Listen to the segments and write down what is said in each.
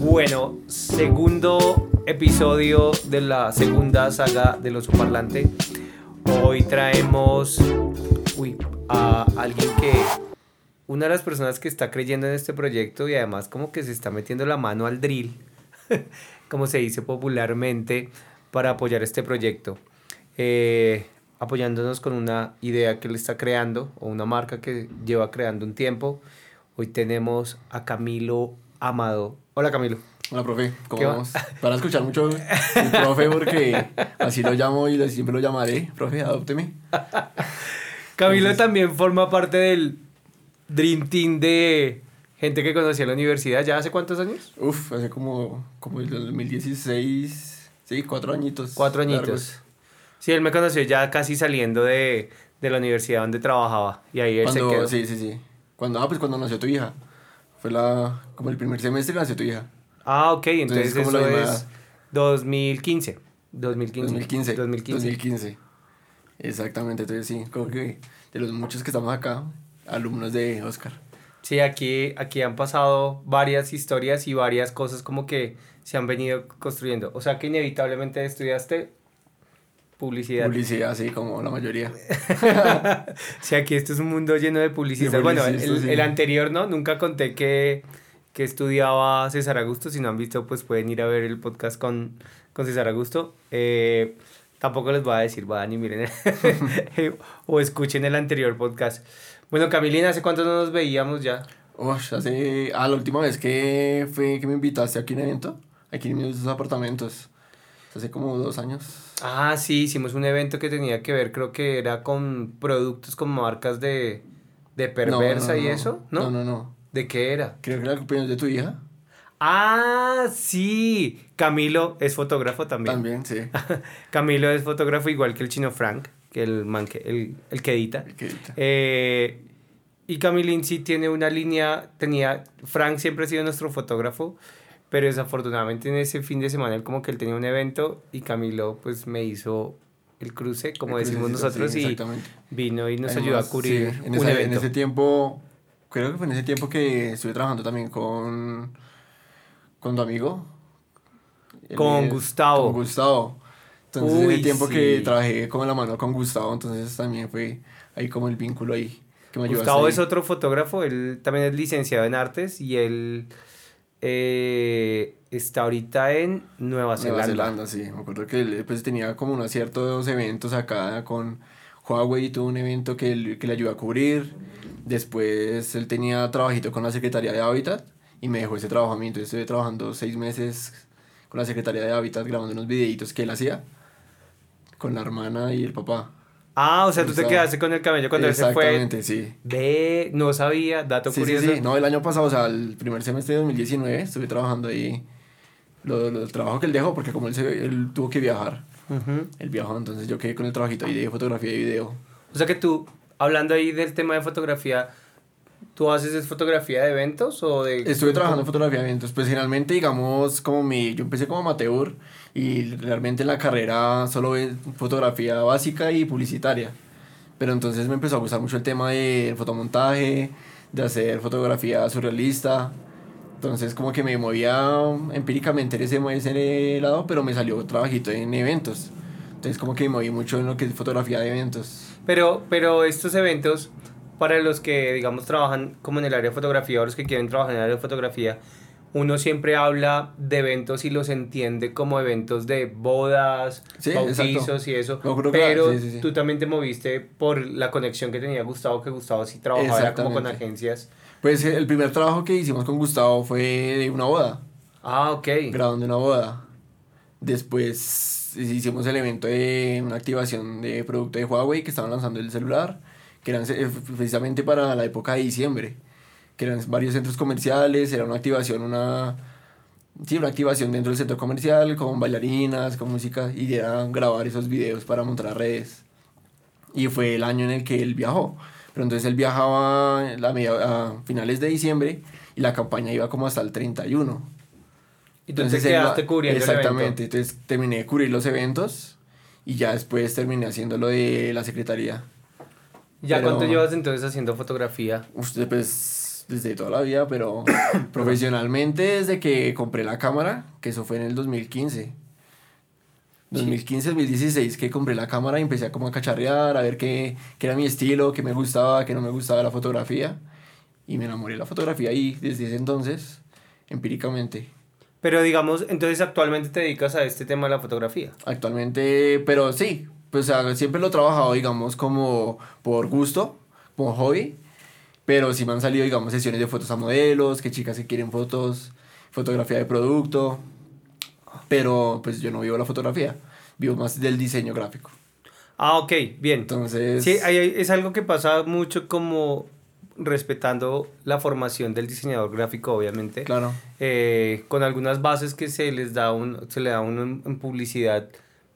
Bueno, segundo episodio de la segunda saga de los Parlante. Hoy traemos a alguien que una de las personas que está creyendo en este proyecto y además como que se está metiendo la mano al drill, como se dice popularmente, para apoyar este proyecto. Eh, apoyándonos con una idea que él está creando o una marca que lleva creando un tiempo. Hoy tenemos a Camilo Amado. Hola Camilo. Hola, profe, ¿cómo vamos? Para escuchar mucho el profe porque así lo llamo y siempre lo llamaré. Profe, adópteme. Camilo también forma parte del Dream Team de gente que conocí en la universidad. ¿Ya hace cuántos años? Uf, hace como, como el 2016. Sí, cuatro añitos. Cuatro añitos. Sí, él me conoció ya casi saliendo de, de la universidad donde trabajaba. Y ahí él cuando, se quedó. Sí, sí, sí. Cuando, ah, pues cuando nació tu hija. Fue la, como el primer semestre que nació tu hija. Ah, ok, entonces, Entonces, eso es misma- 2015. 2015. 2015. 2015. 2015. Exactamente, entonces sí, como que de los muchos que estamos acá, alumnos de Oscar. Sí, aquí, aquí han pasado varias historias y varias cosas como que se han venido construyendo. O sea que inevitablemente estudiaste publicidad. Publicidad, sí, como la mayoría. Sí, aquí esto es un mundo lleno de publicistas. Bueno, el, sí. el anterior, ¿no? Nunca conté que, que estudiaba César Augusto. Si no han visto, pues pueden ir a ver el podcast con, con César Augusto. Eh, tampoco les voy a decir, vayan y miren o escuchen el anterior podcast. Bueno, Camilina, ¿hace cuánto no nos veíamos ya? Ush, hace. Ah, la última vez que fue que me invitaste aquí a un evento, aquí en mis apartamentos. Hace como dos años. Ah, sí, hicimos un evento que tenía que ver, creo que era con productos con marcas de, de perversa No, no, y eso, ¿no? No, no, no. ¿De qué era? Creo que era el cumpleaños de tu hija. Ah, sí. Camilo es fotógrafo también. También, sí. Camilo es fotógrafo igual que el chino Frank, que el man que, el, el que edita. El que edita. Eh, y Camilín sí tiene una línea, tenía, Frank siempre ha sido nuestro fotógrafo, pero desafortunadamente en ese fin de semana él como que él tenía un evento y Camilo pues me hizo el cruce, como El decimos nosotros, sí, y vino y nos Además, ayudó a cubrir sí, en, un esa- en evento. ese tiempo, creo que fue en ese tiempo que estuve trabajando también con, con tu amigo. Con es- Gustavo. Con Gustavo. Entonces, en Uy, el tiempo sí. que trabajé como en la mano con Gustavo, entonces también fue ahí como el vínculo ahí. Que me Gustavo es otro fotógrafo, él también es licenciado en artes y él eh, está ahorita en Nueva Zelanda. Nueva Zelanda, sí. Me acuerdo que él pues, tenía como unos ciertos eventos acá con Huawei, tuvo un evento que, él- que le ayudó a cubrir. Después él tenía trabajito con la Secretaría de Hábitat y me dejó ese trabajo a mí. Entonces estuve trabajando seis meses con la Secretaría de Hábitat grabando unos videitos que él hacía con la hermana y el papá. Ah, o sea, tú te quedaste con el camello cuando él se fue. Exactamente, sí. Ve, no sabía, dato Sí, sí, curioso. sí. No, el año pasado, o sea, el primer semestre de 2019 estuve trabajando ahí. Lo, lo- el trabajo que él dejó, porque como él, se, él tuvo que viajar, Ujú. él viajó, entonces yo quedé con el trabajito ahí de fotografía y video. O sea que tú, hablando ahí del tema de fotografía, ¿tú haces es fotografía de eventos o de...? Estuve trabajando en fotografía de eventos, pues generalmente, digamos, como mi, yo empecé como amateur y realmente en la carrera solo ve fotografía básica y publicitaria. Pero entonces me empezó a gustar mucho el tema de fotomontaje, de hacer fotografía surrealista. Entonces como que me movía empíricamente en ese, ese lado, pero me salió trabajito en eventos. Entonces como que me moví mucho en lo que es fotografía de eventos. Pero, pero estos eventos, para los que, digamos, trabajan como en el área de fotografía o los que quieren trabajar en el área de fotografía, uno siempre habla de eventos y los entiende como eventos de bodas, Sí, bautizos exacto. y eso. Que- Pero sí, sí, sí. tú también te moviste por la conexión que tenía Gustavo, que Gustavo sí trabajaba era como con agencias. Pues el primer trabajo que hicimos con Gustavo fue de una boda. Ah, ok. grabando una boda. Después hicimos el evento de una activación de producto de Huawei que estaban lanzando el celular, que eran eh, precisamente para la época de diciembre, que eran varios centros comerciales, era una activación, una, sí, una activación dentro del centro comercial con bailarinas, con música, y era grabar esos videos para montar a redes. Y fue el año en el que él viajó. Pero entonces él viajaba a, media- a finales de diciembre y la campaña iba como hasta el 31. Y tú te quedaste el Exactamente, evento. entonces terminé de cubrir los eventos y ya después terminé haciendo lo de la secretaría. ¿Ya Pero- cuánto llevas entonces haciendo fotografía? Usted, pues, desde toda la vida, pero profesionalmente desde que compré la cámara, que eso fue en el 2015. 2015, 2016 que compré la cámara y empecé a como a cacharrear, a ver qué, qué era mi estilo, qué me gustaba, qué no me gustaba la fotografía. Y me enamoré de la fotografía y desde ese entonces, empíricamente. Pero digamos, entonces actualmente te dedicas a este tema de la fotografía. Actualmente, pero sí, pues o sea, siempre lo he trabajado, digamos, como por gusto, como hobby. Pero sí me han salido, digamos, sesiones de fotos a modelos, que chicas que quieren fotos, fotografía de producto. Pero pues yo no vivo la fotografía, vivo más del diseño gráfico. Ah, ok, bien. Entonces... Sí, hay- es algo que pasa mucho como respetando la formación del diseñador gráfico, obviamente. Claro. Eh, con algunas bases que se les da un, se le da en publicidad,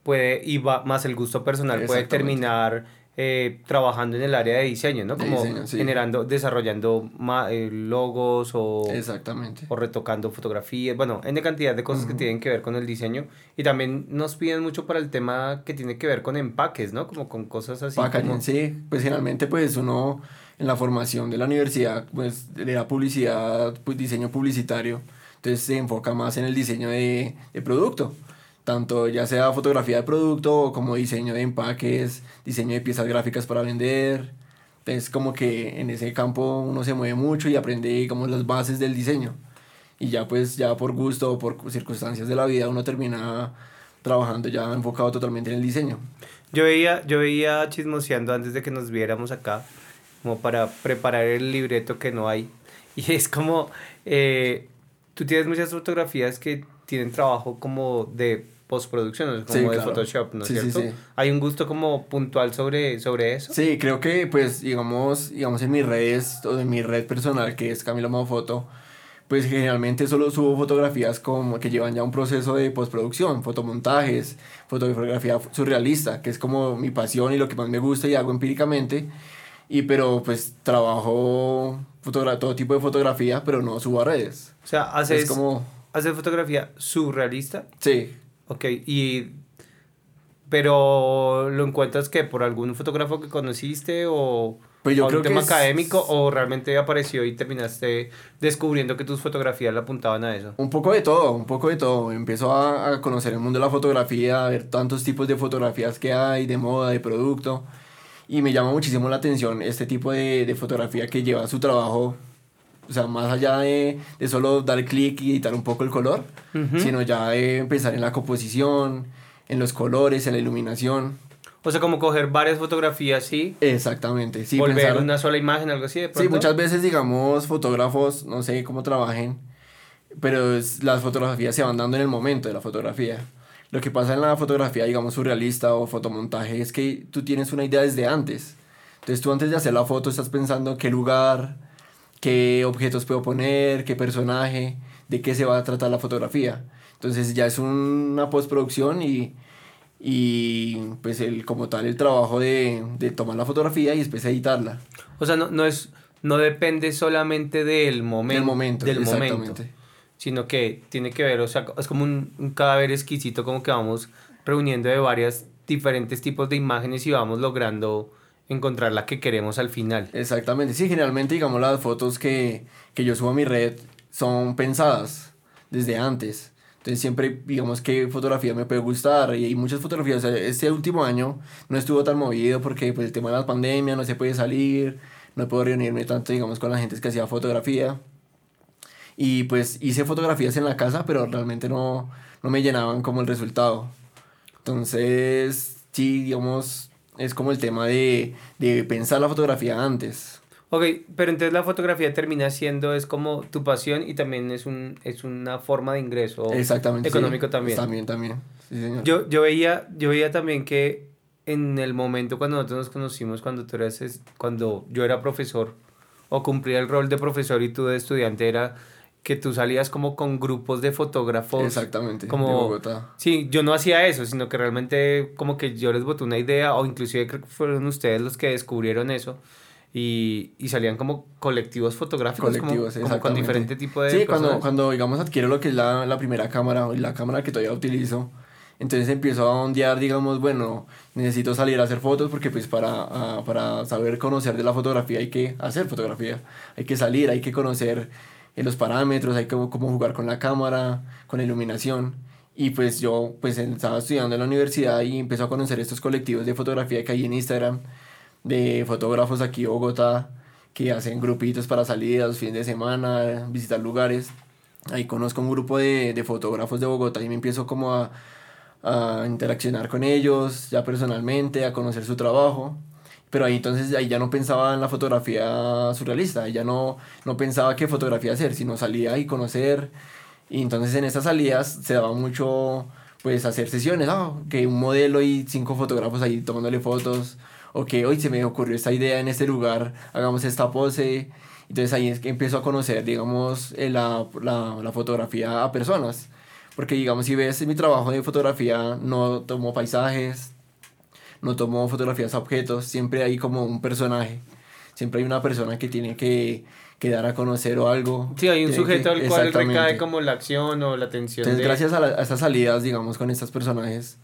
puede, y va, más el gusto personal, puede terminar eh, trabajando en el área de diseño, ¿no? De Como diseño, sí. generando, desarrollando ma- eh, logos o, Exactamente. o retocando fotografías, bueno, N cantidad de cosas que tienen que ver con el diseño. Y también nos piden mucho para el tema que tiene que ver con empaques, ¿no? Como con cosas así. Packaging, como- sí, pues generalmente pues uno en la formación de la universidad pues le da publicidad, pues, diseño publicitario, entonces se enfoca más en el diseño de, de producto, tanto ya sea fotografía de producto como diseño de empaques, diseño de piezas gráficas para vender, entonces como que en ese campo uno se mueve mucho y aprende digamos las bases del diseño y ya pues ya por gusto o por circunstancias de la vida uno termina trabajando ya enfocado totalmente en el diseño. Yo veía, yo veía chismoseando antes de que nos viéramos acá, como para preparar el libreto que no hay. Y es como, eh, tú tienes muchas fotografías que tienen trabajo como de postproducción, como Sí, de claro. Photoshop, ¿no es Sí, cierto? sí. Hay un gusto como puntual sobre, sobre eso. Sí, creo que pues digamos, digamos en mis redes o en mi red personal que es Camilo Mafoto, pues generalmente solo subo fotografías como que llevan ya un proceso de postproducción, fotomontajes, fotografía surrealista, que es como mi pasión y lo que más me gusta y hago empíricamente. Y pero pues trabajo todo tipo de fotografía, pero no subo a redes. O sea, haces, Es como haces fotografía surrealista, sí, ok, y... Pero lo encuentras que por algún fotógrafo que conociste o Pues yo un creo que tema es- académico o realmente apareció y terminaste descubriendo que tus fotografías le apuntaban a eso. Un poco de todo, un poco de todo. Empiezo a, a conocer el mundo de la fotografía, a ver tantos tipos de fotografías que hay, de moda, de producto. Y me llama muchísimo la atención este tipo de, de fotografía que lleva su trabajo, o sea, más allá de, de solo dar clic y editar un poco el color, Ujú. sino ya de empezar en la composición, en los colores, en la iluminación. O sea, como coger varias fotografías, sí, Exactamente, sí. volver pensar- una sola imagen, algo así de Sí, pronto. muchas veces, digamos, fotógrafos, no sé cómo trabajen, pero es- las fotografías se van dando en el momento de la fotografía. Lo que pasa en la fotografía, digamos, surrealista o fotomontaje es que tú tienes una idea desde antes. Entonces tú antes de hacer la foto estás pensando qué lugar, qué objetos puedo poner, qué personaje, de qué se va a tratar la fotografía. Entonces ya es una postproducción y, y pues el, como tal el trabajo de, de tomar la fotografía y después editarla. O sea, no, no es no depende solamente del momento, Del momento, del momento, sino que tiene que ver, o sea, es como un, un cadáver exquisito como que vamos reuniendo de varias diferentes tipos de imágenes y vamos logrando encontrar la que queremos al final. Exactamente, sí, generalmente digamos las fotos que, que yo subo a mi red son pensadas desde antes. Entonces siempre digamos qué fotografía me puede gustar y hay muchas fotografías. Este último año no estuvo tan movido porque pues, el tema de la pandemia no se puede salir, no puedo reunirme tanto digamos con la gente que hacía fotografía. Y pues hice fotografías en la casa, pero realmente no, no me llenaban como el resultado. Entonces, sí, digamos, es como el tema de, de pensar la fotografía antes. Ok, pero entonces la fotografía termina siendo, es como tu pasión y también es, un, es una forma de ingreso Exactamente. sí. económico también. También, también. Sí, señor. Yo, yo, veía, yo veía también que en el momento cuando nosotros nos conocimos, cuando tú eras, cuando yo era profesor o cumplía el rol de profesor y tú de estudiante, era que tú salías como con grupos de fotógrafos. Exactamente. como- de Bogotá. Sí, yo no hacía eso, sino que realmente como que yo les boté una idea o inclusive creo que fueron ustedes los que descubrieron eso y, y salían como colectivos fotográficos, como- Colectivos, como, con exactamente. diferente tipo de Sí, cuando, personas. cuando digamos adquiero lo que es la, la primera cámara y la cámara que todavía utilizo, Entonces empiezo a ondear, digamos, bueno, necesito salir a hacer fotos porque pues para, ah, para saber conocer de la fotografía hay que hacer fotografía, hay que salir, hay que conocer eh, los parámetros, hay que cómo jugar con la cámara, con la iluminación. Y pues yo pues estaba estudiando en la universidad y empecé a conocer estos colectivos de fotografía que hay en Instagram, de fotógrafos aquí en Bogotá, que hacen grupitos para salidas, fines de semana, visitar lugares. Ahí conozco un grupo de, de fotógrafos de Bogotá y me empiezo como a, a interaccionar con ellos, ya personalmente, a conocer su trabajo. Pero ahí entonces ahí ya no pensaba en la fotografía surrealista, ya no, no pensaba qué fotografía hacer, sino salía y conocer. Y entonces en esas salidas se daba mucho pues hacer sesiones, ah, que un modelo y cinco fotógrafos ahí tomándole fotos, o que hoy se me ocurrió esta idea en este lugar, hagamos esta pose. Entonces ahí es que empiezo a conocer, digamos, eh, la, la, la fotografía a personas. Porque digamos, si ves mi trabajo de fotografía, no tomo paisajes, no tomo fotografías a objetos, siempre hay como un personaje, siempre hay una persona que tiene que, que dar a conocer o algo. Sí, hay un sujeto que- al cual recae como la acción o la atención Entonces, de... gracias a, la- a estas salidas, digamos, con estos personajes,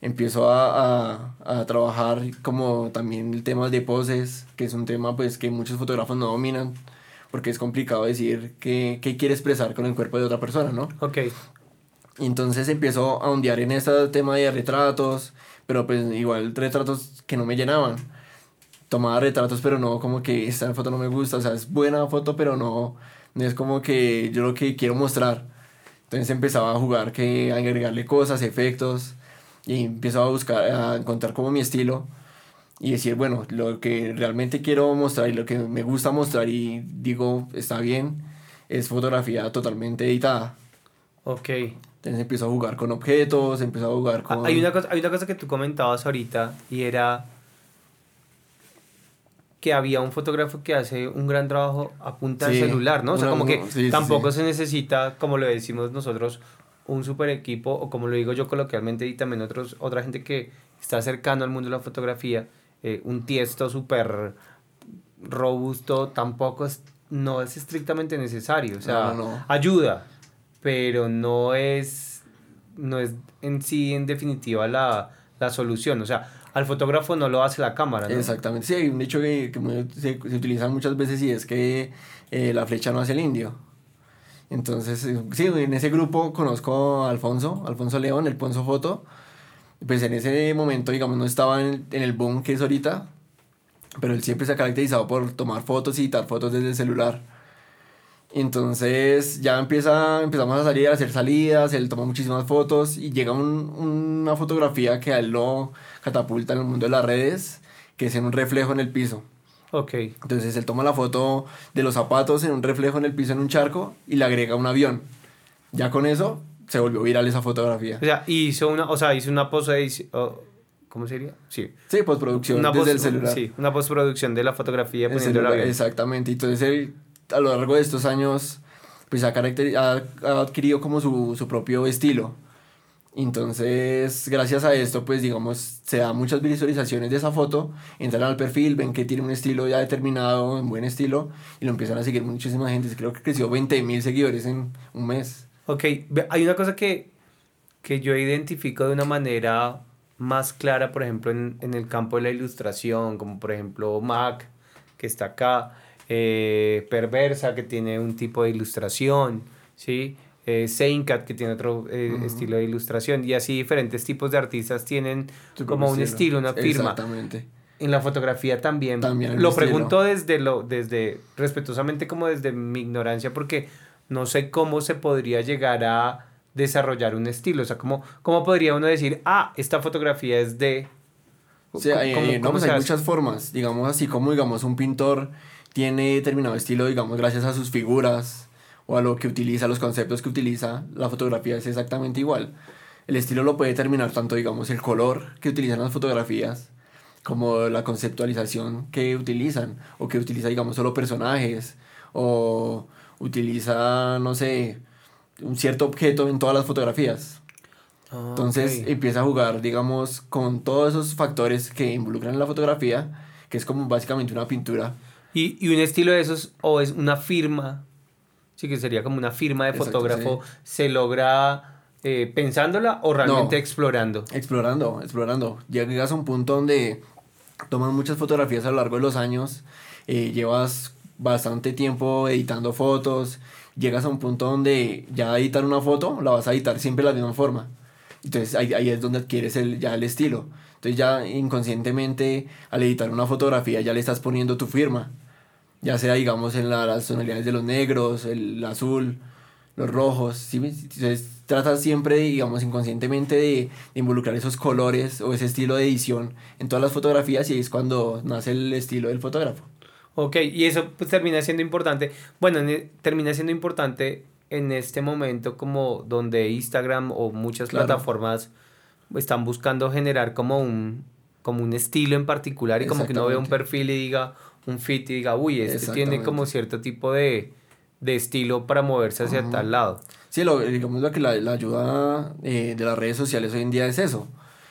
empiezo a, a, a trabajar como también el tema de poses, que es un tema pues que muchos fotógrafos no dominan, porque es complicado decir qué, qué quiere expresar con el cuerpo de otra persona, ¿no? Ok, Y entonces empiezo a ondear en este tema de retratos, pero pues igual retratos que no me llenaban. Tomaba retratos, pero no como que esta foto no me gusta, o sea, es buena foto, pero no, no es como que yo lo que quiero mostrar. Entonces empezaba a jugar, que a agregarle cosas, efectos, y empiezo a buscar, a encontrar como mi estilo y decir, bueno, lo que realmente quiero mostrar y lo que me gusta mostrar y digo, está bien, es fotografía totalmente editada. ok. Entonces empiezo a jugar con objetos, empiezo a jugar Ah, con... Hay una, cosa, hay una cosa que tú comentabas ahorita y era que había un fotógrafo que hace un gran trabajo a punta de Sí, celular, ¿no? O sea, una- como que sí, tampoco sí. se necesita, como lo decimos nosotros, un super equipo, o como lo digo yo coloquialmente, y también otros, otra gente que está cercano al mundo de la fotografía, eh, un tiesto súper robusto tampoco es, no es estrictamente necesario. O sea, No, no, no. ayuda, pero no es, no es en sí, en definitiva, la, la solución. O sea, al fotógrafo no lo hace la cámara, ¿no? Exactamente, sí, hay un dicho que, que se, se utiliza muchas veces y es que eh, la flecha no hace el indio. Entonces, eh, sí, en ese grupo conozco a Alfonso, Alfonso León, el Ponzo Foto. Pues en ese momento, digamos, no estaba en, en el boom que es ahorita, pero él siempre se ha caracterizado por tomar fotos y editar fotos desde el celular. Entonces ya empieza, empezamos a salir, a hacer salidas, él toma muchísimas fotos y llega un- una fotografía que a él lo catapulta en el mundo de las redes, que es en un reflejo en el piso. Ok. Entonces él toma la foto de los zapatos en un reflejo en el piso en un charco y le agrega un avión. Ya con eso se volvió viral esa fotografía. O sea, hizo una, o sea, hizo una post ¿Cómo sería? Sí. Sí, postproducción Una desde el post- celular. Sí, una postproducción de la fotografía El poniendo el celular, avión. Exactamente. Entonces él, a lo largo de estos años, pues ha, ha, adquirido como su, su propio estilo. Entonces, gracias a esto, pues digamos, se da muchas visualizaciones de esa foto, entran al perfil, ven que tiene un estilo ya determinado, un buen estilo, y lo empiezan a seguir muchísima gente. Creo que creció 20 mil seguidores en un mes. Ok, hay una cosa que, que yo identifico de una manera más clara, por ejemplo, en, en el campo de la ilustración, como por ejemplo Mac, que está acá, eh, Perversa, que tiene un tipo de ilustración, ¿sí? Eh, Seincat, que tiene otro eh, estilo de ilustración, y así diferentes tipos de artistas tienen como un estilo, una firma. Exactamente. En la fotografía también. Hay lo estilo. pregunto desde lo, desde, respetuosamente como desde mi ignorancia, porque no sé cómo se podría llegar a desarrollar un estilo. O sea, cómo, cómo podría uno decir, ah, esta fotografía es de. O sea, eh, ¿Cómo- no, cómo pues hay muchas formas, digamos así como digamos un pintor tiene determinado estilo, digamos gracias a sus figuras o a lo que utiliza, los conceptos que utiliza, la fotografía es exactamente igual. El estilo lo puede determinar tanto digamos el color que utilizan las fotografías como la conceptualización que utilizan o que utiliza digamos solo personajes o utiliza no sé un cierto objeto en todas las fotografías. Ah, Entonces empieza a jugar, digamos, con todos esos factores que involucran la fotografía, que es como básicamente una pintura. Y, y un estilo de esos, o es una firma, sí que sería como una firma de Exacto, fotógrafo, se logra eh, pensándola o realmente explorando? Explorando, explorando. Llegas a un punto donde tomas muchas fotografías a lo largo de los años, eh, llevas bastante tiempo editando fotos, llegas a un punto donde ya editar una foto la vas a editar siempre de la misma forma. Entonces ahí, ahí es donde adquieres el, ya el estilo. Entonces ya inconscientemente al editar una fotografía ya le estás poniendo tu firma. Ya sea digamos en las tonalidades de los negros, el azul, los rojos. ¿sí? Entonces tratas siempre digamos inconscientemente de, de, involucrar esos colores o ese estilo de edición en todas las fotografías y es cuando nace el estilo del fotógrafo. Ok, y eso pues termina siendo importante. Bueno, termina siendo importante en este momento como donde Instagram o muchas claro. plataformas están buscando generar como un, como un estilo en particular y como que no vea un perfil y diga un fit y diga, uy, este tiene como cierto tipo de, de estilo para moverse hacia tal lado. Sí, lo, digamos lo que la, la ayuda eh, de las redes sociales hoy en día es eso,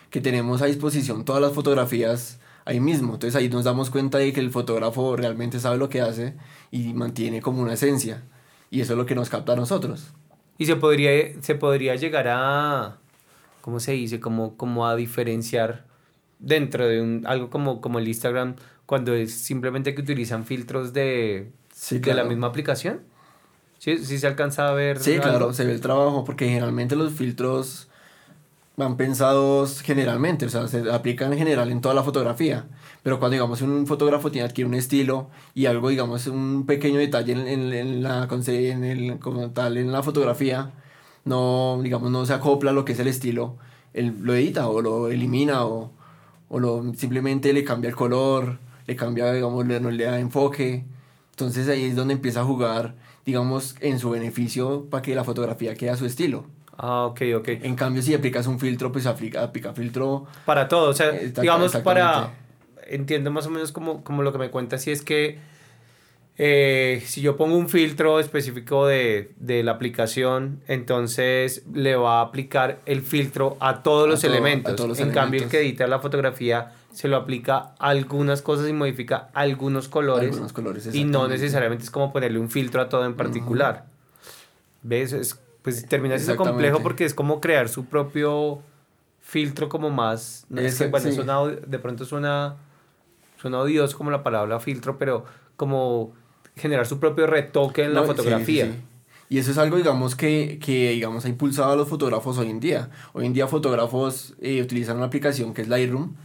que tenemos a disposición todas las fotografías ahí mismo. Entonces ahí nos damos cuenta de que el fotógrafo realmente sabe lo que hace y mantiene como una esencia. Y eso es lo que nos capta a nosotros. Y se podría, se podría llegar a, ¿cómo se dice? Como, como a diferenciar dentro de un, algo como, como el Instagram, cuando es simplemente que utilizan filtros de, sí, de la misma aplicación. ¿Sí, ¿Sí se alcanza a ver? Sí, algo? claro, se ve el trabajo, porque generalmente los filtros van pensados generalmente, o sea, se aplican en general en toda la fotografía. Pero cuando, digamos, un fotógrafo tiene adquiere un estilo y algo, digamos, un pequeño detalle en, en, en la, en el, como tal, en la fotografía, no, digamos, no se acopla a lo que es el estilo, él lo edita o lo elimina o, o lo, simplemente le cambia el color, le cambia, digamos, le, no le da enfoque. Entonces ahí es donde empieza a jugar, digamos, en su beneficio para que la fotografía quede a su estilo. Ah, ok, ok. En cambio, si aplicas un filtro, pues aplica, aplica filtro. Para todo, o sea, digamos, para. Entiendo más o menos como, como lo que me cuentas, si es que eh, si yo pongo un filtro específico de, de, la aplicación, entonces le va a aplicar el filtro a todos los todo, elementos. A todos los en elementos. cambio, el que edita la fotografía se lo aplica a algunas cosas y modifica algunos colores. Algunos colores y no necesariamente es como ponerle un filtro a todo en particular. Uh -huh. ¿Ves? Es pues termina siendo complejo porque es como crear su propio filtro como más no es que, bueno sí. suena, de pronto suena suena odioso como la palabra filtro pero como generar su propio retoque en no, la fotografía sí, sí, y eso es algo digamos que, que digamos ha impulsado a los fotógrafos hoy en día hoy en día fotógrafos eh, utilizan una aplicación que es Lightroom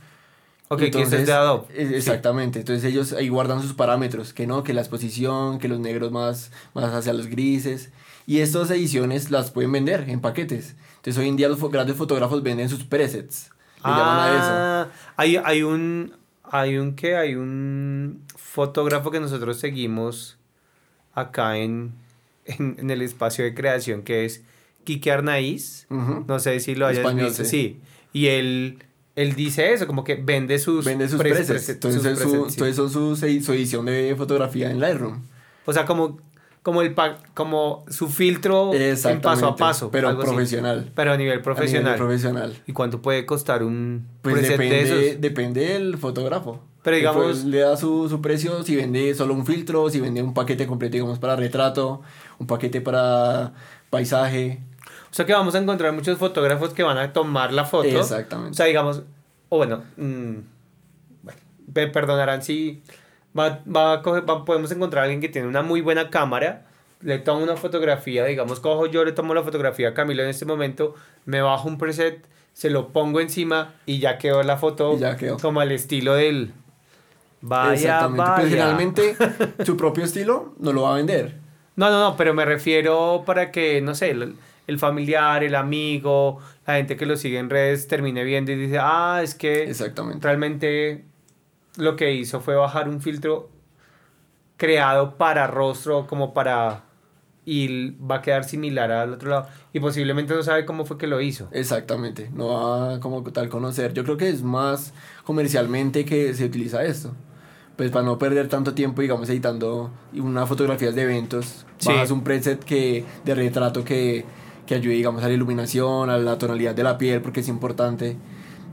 Ok, entonces, que es de Adobe. Exactamente, entonces ellos ahí guardan sus parámetros, que no, que la exposición, que los negros más, más hacia los grises, y estas ediciones las pueden vender en paquetes. Entonces hoy en día los grandes fotógrafos venden sus presets. Ah, eso. Hay, hay un. Hay un que hay un fotógrafo que nosotros seguimos acá en, en, en el espacio de creación que es Quique Arnaiz. Uh -huh. No sé si lo hayas Español, visto. sí. Sí. Y él él dice eso, como que vende sus, vende sus presets. presets entonces, sus su, sí. entonces son su, su, edición de fotografía en Lightroom. O sea, como como el como su filtro en paso a paso. Pero profesional. Así. Pero a nivel profesional. A nivel profesional. ¿Y cuánto puede costar un pues preset depende, de esos? Depende del fotógrafo. Pero digamos... le da su, su precio si vende solo un filtro, si vende un paquete completo, digamos, para retrato, un paquete para paisaje. Sea que vamos a encontrar muchos fotógrafos que van a tomar la foto. Exactamente. O sea, digamos, o bueno, mmm, bueno, me perdonarán si va, va a coger, va, podemos encontrar a alguien que tiene una muy buena cámara, le tomo una fotografía, digamos, cojo yo, le tomo la fotografía a Camilo en este momento, me bajo un preset, se lo pongo encima y ya quedó la foto ya quedó. como al estilo del... Vaya, Exactamente. vaya. Pero generalmente su propio estilo no lo va a vender. No, no, no, pero me refiero para que, no sé, el, familiar, el amigo, la gente que lo sigue en redes termine viendo y dice, ah, es que Exactamente. realmente lo que hizo fue bajar un filtro creado para rostro, como para... Y va a quedar similar al otro lado. Y posiblemente no sabe cómo fue que lo hizo. Exactamente. No va a como tal conocer. Yo creo que es más comercialmente que se utiliza esto. Pues para no perder tanto tiempo, digamos, editando unas fotografías de eventos, sí. bajas un preset que, de retrato que, que ayude, digamos, a la iluminación, a la tonalidad de la piel, porque es importante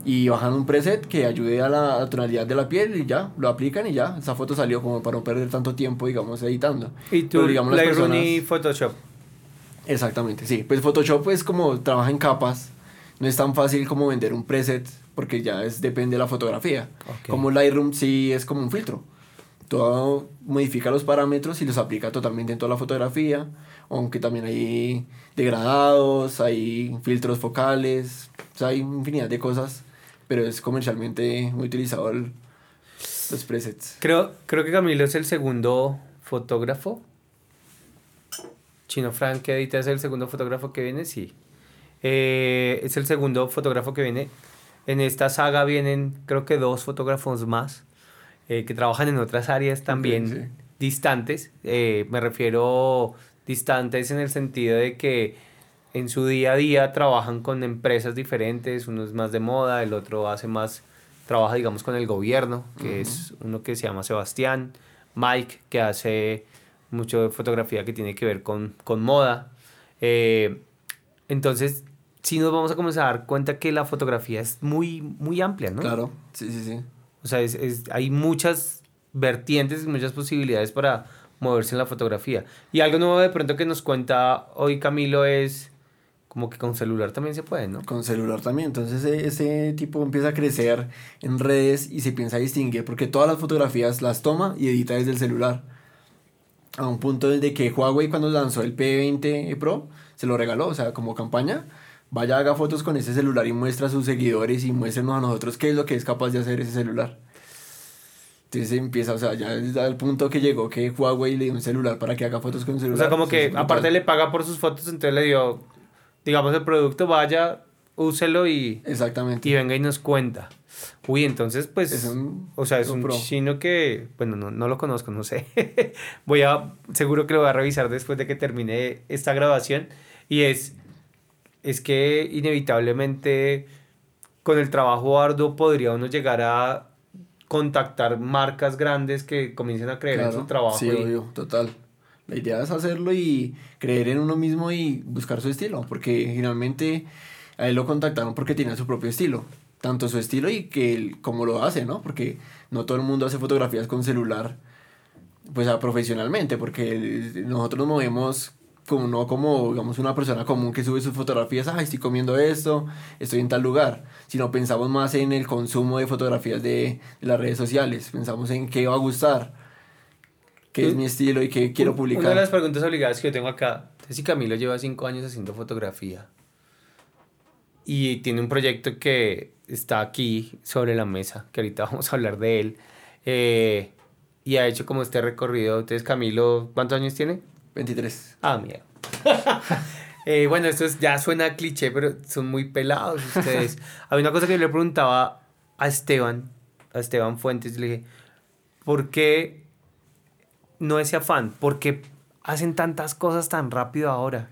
y bajan un preset que ayude a la tonalidad de la piel y ya, lo aplican y ya, esa foto salió como para no perder tanto tiempo, digamos, editando. ¿Y tú, Pero, digamos, Lightroom personas... y Photoshop? Exactamente, sí. Pues Photoshop es como trabaja en capas. No es tan fácil como vender un preset porque ya es, depende de la fotografía. Ok. Como Lightroom sí es como un filtro. Todo modifica los parámetros y los aplica totalmente en toda la fotografía. Aunque también hay degradados, hay filtros focales, o sea, hay infinidad de cosas. Pero es comercialmente muy utilizado el- los presets. Creo, creo que Camilo es el segundo fotógrafo. Chino Frank que edita es el segundo fotógrafo que viene, sí. Eh, es el segundo fotógrafo que viene. En esta saga vienen creo que dos fotógrafos más eh, que trabajan en otras áreas también sí. distantes. Eh, me refiero distantes en el sentido de que en su día a día trabajan con empresas diferentes, uno es más de moda, el otro hace más, trabaja digamos con el gobierno, que es uno que se llama Sebastián, Mike, que hace mucho de fotografía que tiene que ver con, con moda. Eh, entonces, sí nos vamos a comenzar a dar cuenta que la fotografía es muy, muy amplia, ¿no? Claro, sí, sí, sí. O sea, es, es- hay muchas vertientes y muchas posibilidades para moverse en la fotografía. Y algo nuevo de pronto que nos cuenta hoy Camilo es como que con celular también se puede, ¿no? Con celular también. Entonces e- ese tipo empieza a crecer en redes y se piensa distinguir porque todas las fotografías las toma y edita desde el celular. A un punto desde que Huawei cuando lanzó el P20 Pro se lo regaló, o sea, como campaña. Vaya, haga fotos con ese celular y muestra a sus seguidores y muéstrenos a nosotros qué es lo que es capaz de hacer ese celular. Entonces empieza, o sea, ya es al punto que llegó que Huawei le dio un celular para que haga fotos con un O celular. sea, como que aparte le paga por sus fotos, entonces le dio, digamos, el producto, vaya, úselo y, Exactamente. y venga y nos cuenta. Uy, entonces, pues, Es un- o sea, es un un chino que, bueno, no, no lo conozco, no sé. voy a, seguro que lo voy a revisar después de que termine esta grabación. Y es, es que inevitablemente con el trabajo arduo podría uno llegar a contactar marcas grandes que comiencen a creer en su trabajo. Sí, y- obvio, total. La idea es hacerlo y creer en uno mismo y buscar su estilo, porque finalmente a él lo contactaron porque tiene su propio estilo, tanto su estilo y que él, cómo lo hace, ¿no? Porque no todo el mundo hace fotografías con celular, pues a profesionalmente, porque nosotros nos movemos como no como digamos una persona común que sube sus fotografías, ay, estoy comiendo esto, estoy en tal lugar, sino pensamos más en el consumo de fotografías de, de las redes sociales, pensamos en qué va a gustar, qué es Un- mi estilo y qué quiero publicar. Una de las preguntas obligadas que yo tengo acá es si Camilo lleva cinco años haciendo fotografía y tiene un proyecto que está aquí sobre la mesa, que ahorita vamos a hablar de él, eh, y ha hecho como este recorrido. Entonces, Camilo, ¿cuántos años tiene? 23. Ah, mira. Eh, bueno, esto es- ya suena cliché, pero son muy pelados ustedes. Había una cosa que yo le preguntaba a Esteban, a Esteban Fuentes, le dije, ¿por qué no ese afán? ¿Por qué hacen tantas cosas tan rápido ahora?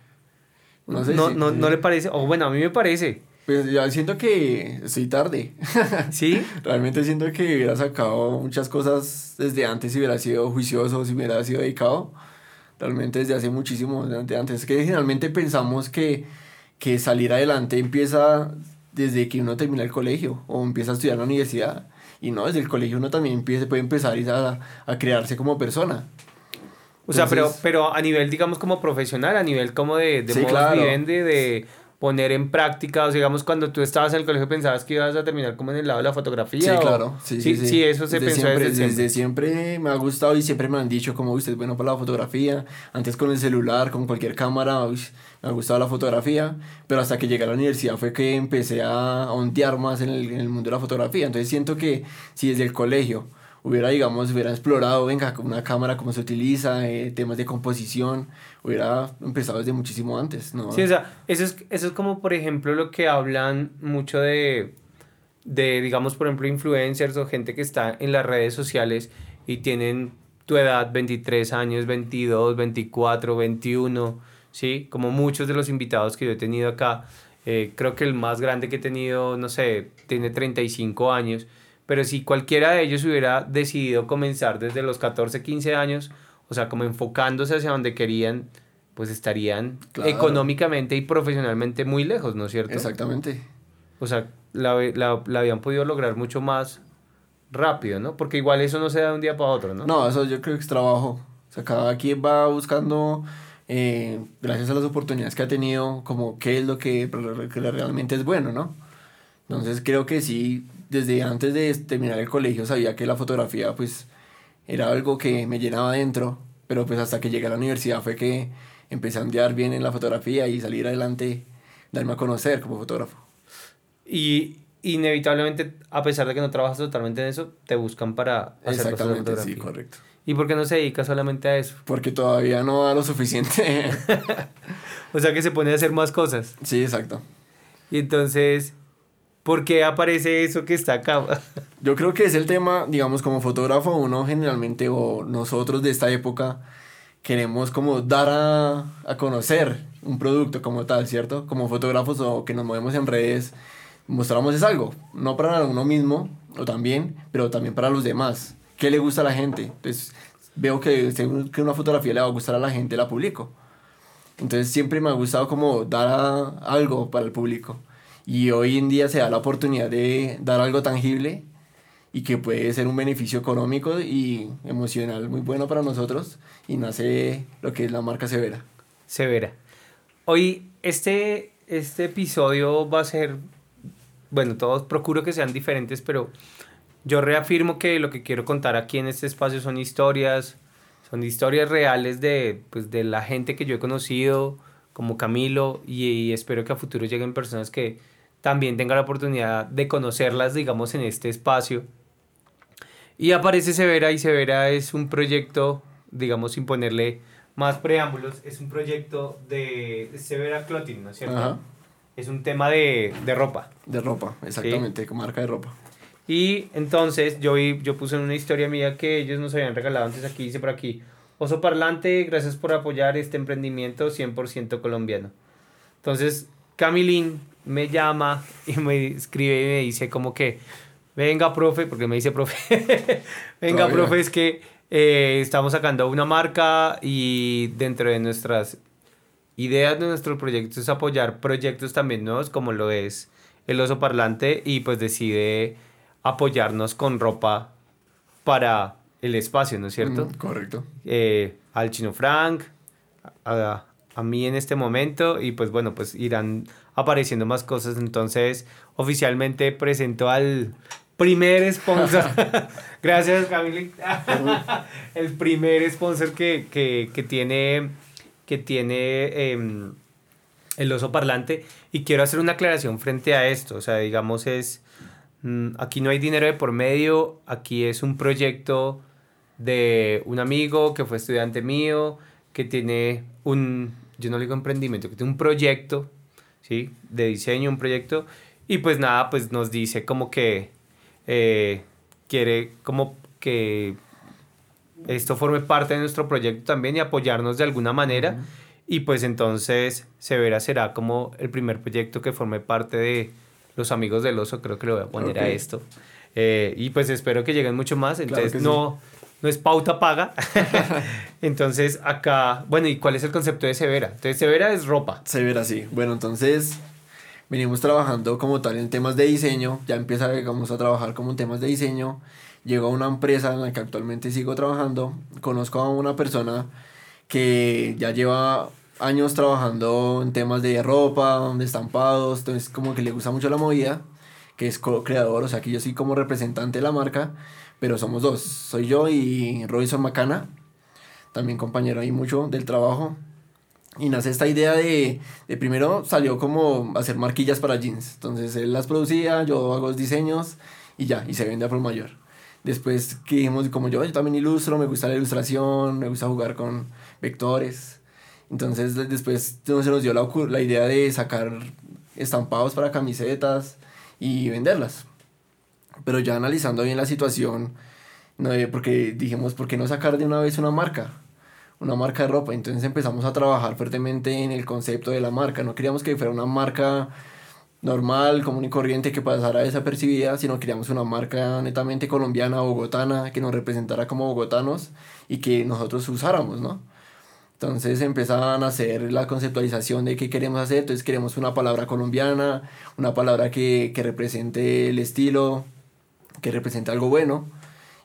No No, sé no, si- no, le parece, o bueno, a mí me parece, Pues yo siento que estoy tarde. ¿sí? Realmente siento que hubiera sacado muchas cosas desde antes si hubiera sido juicioso, si hubiera sido dedicado. Realmente desde hace muchísimo antes. Es que generalmente pensamos que, que salir adelante empieza desde que uno termina el colegio o empieza a estudiar en la universidad. Y no, desde el colegio uno también empieza, puede empezar a, a crearse como persona. O sea, pero, pero a nivel, digamos, como profesional, a nivel como de, de Sí, claro. vivendi, de poner en práctica, o sea, digamos, cuando tú estabas en el colegio pensabas que ibas a terminar como en el lado de la fotografía. Sí, o- claro. Sí, sí, sí. eso se desde pensó siempre, desde siempre. Desde siempre me ha gustado y siempre me han dicho como usted es bueno para la fotografía. Antes con el celular, con cualquier cámara, uy, me ha gustado la fotografía. Pero hasta que llegué a la universidad fue que empecé a ondear más en el, en el mundo de la fotografía. Entonces siento que si desde el colegio hubiera, digamos, hubiera explorado, venga, con una cámara, cómo se utiliza, eh, temas de composición, hubiera empezado desde muchísimo antes, ¿no? Sí, o sea, eso es, eso es como, por ejemplo, lo que hablan mucho de, de, digamos, por ejemplo, influencers o gente que está en las redes sociales y tienen tu edad, 23 años, 22, 24, 21, ¿sí? Como muchos de los invitados que yo he tenido acá, eh, creo que el más grande que he tenido, no sé, tiene 35 años, pero si cualquiera de ellos hubiera decidido comenzar desde los 14, 15 años, o sea, como enfocándose hacia donde querían, pues estarían Claro. económicamente y profesionalmente muy lejos, ¿no es cierto? Exactamente. O sea, la, la, la habían podido lograr mucho más rápido, ¿no? Porque igual eso no se da de un día para otro, ¿no? No, eso yo creo que es trabajo. O sea, cada quien va buscando eh, gracias a las oportunidades que ha tenido, como qué es lo que, que realmente es bueno, ¿no? Entonces creo que sí, desde antes de terminar el colegio sabía que la fotografía pues era algo que me llenaba dentro, pero pues hasta que llegué a la universidad fue que empecé a andar bien en la fotografía y salir adelante, darme a conocer como fotógrafo. Y inevitablemente, a pesar de que no trabajas totalmente en eso, te buscan para hacer Exactamente, sí, correcto. ¿Y por qué no se dedica solamente a eso? Porque todavía no da lo suficiente. o sea que se pone a hacer más cosas. Sí, exacto. Y entonces, ¿por qué aparece eso que está acá? Yo creo que es el tema, digamos, como fotógrafo, uno generalmente, o nosotros de esta época, queremos como dar a, a conocer un producto como tal, ¿cierto? Como fotógrafos o que nos movemos en redes, mostramos es algo, no para uno mismo, o también, pero también para los demás. ¿Qué le gusta a la gente? Entonces, veo que según que una fotografía le va a gustar a la gente, la publico. Entonces, siempre me ha gustado como dar algo para el público. Y hoy en día se da la oportunidad de dar algo tangible y que puede ser un beneficio económico y emocional muy bueno para nosotros y nace lo que es la marca Severa. Severa. Hoy este, este episodio va a ser, bueno, todos procuro que sean diferentes, pero yo reafirmo que lo que quiero contar aquí en este espacio son historias, son historias reales de, pues, de la gente que yo he conocido, como Camilo, y, espero que a futuro lleguen personas que también tengan la oportunidad de conocerlas, digamos, en este espacio. Y aparece Severa, y Severa es un proyecto, digamos, sin ponerle más preámbulos, es un proyecto de Severa Clothing, ¿no es cierto? Es un tema de, de ropa. De ropa, exactamente, como marca de ropa. Y entonces yo, vi, yo puse en una historia mía que ellos nos habían regalado antes aquí, dice por aquí, Oso Parlante, gracias por apoyar este emprendimiento 100% colombiano. Entonces Camilín me llama y me escribe y me dice como que, venga profe, porque me dice profe, venga profe, es que eh, estamos sacando una marca y dentro de nuestras ideas de nuestro proyecto es apoyar proyectos también nuevos como lo es el oso parlante y pues decide apoyarnos con ropa para el espacio, ¿no es cierto? Mm, correcto. Eh, al Chino Frank, a, a, mí en este momento y pues bueno, pues irán apareciendo más cosas. Entonces, oficialmente presento al primer sponsor. Gracias, Camille. el primer sponsor que, que, que tiene, que tiene em, el oso parlante. Y quiero hacer una aclaración frente a esto. O sea, digamos, es Mm, aquí no hay dinero de por medio, aquí es un proyecto de un amigo que fue estudiante mío, que tiene un, yo no le digo emprendimiento, que tiene un proyecto, ¿sí? De diseño, un proyecto, y pues nada, pues nos dice como que eh, quiere como que esto forme parte de nuestro proyecto también y apoyarnos de alguna manera. Y pues entonces Severa será como el primer proyecto que forme parte de, los amigos del oso, creo que lo voy a poner a esto. Eh, y pues espero que lleguen mucho más. Entonces, no, no es pauta paga. entonces, acá, bueno, ¿y cuál es el concepto de Severa? Entonces, Severa es ropa. Severa, sí. Bueno, entonces, venimos trabajando como tal en temas de diseño. Ya empieza, digamos, a trabajar como en temas de diseño. Llegó a una empresa en la que actualmente sigo trabajando. Conozco a una persona que ya lleva años trabajando en temas de ropa, de estampados, entonces como que le gusta mucho la movida, que es co-creador, o sea que yo soy como representante de la marca, pero somos dos, soy yo y Robinson Macana, también compañero ahí mucho del trabajo. Y nace esta idea de, de primero salió como hacer marquillas para jeans. Entonces él las producía, yo hago los diseños y ya, y se vende a por mayor. Después que dijimos, como yo, yo también ilustro, me gusta la ilustración, me gusta jugar con vectores. Entonces después se nos dio la, la idea de sacar estampados para camisetas y venderlas. Pero ya analizando bien la situación, no, porque dijimos, ¿por qué no sacar de una vez una marca? Una marca de ropa. Entonces empezamos a trabajar fuertemente en el concepto de la marca. No queríamos que fuera una marca normal, común y corriente que pasara desapercibida, sino queríamos una marca netamente colombiana, bogotana, que nos representara como bogotanos y que nosotros usáramos, ¿no? Entonces empezaban a hacer la conceptualización de qué queremos hacer. Entonces queremos una palabra colombiana, una palabra que, que represente el estilo, que represente algo bueno.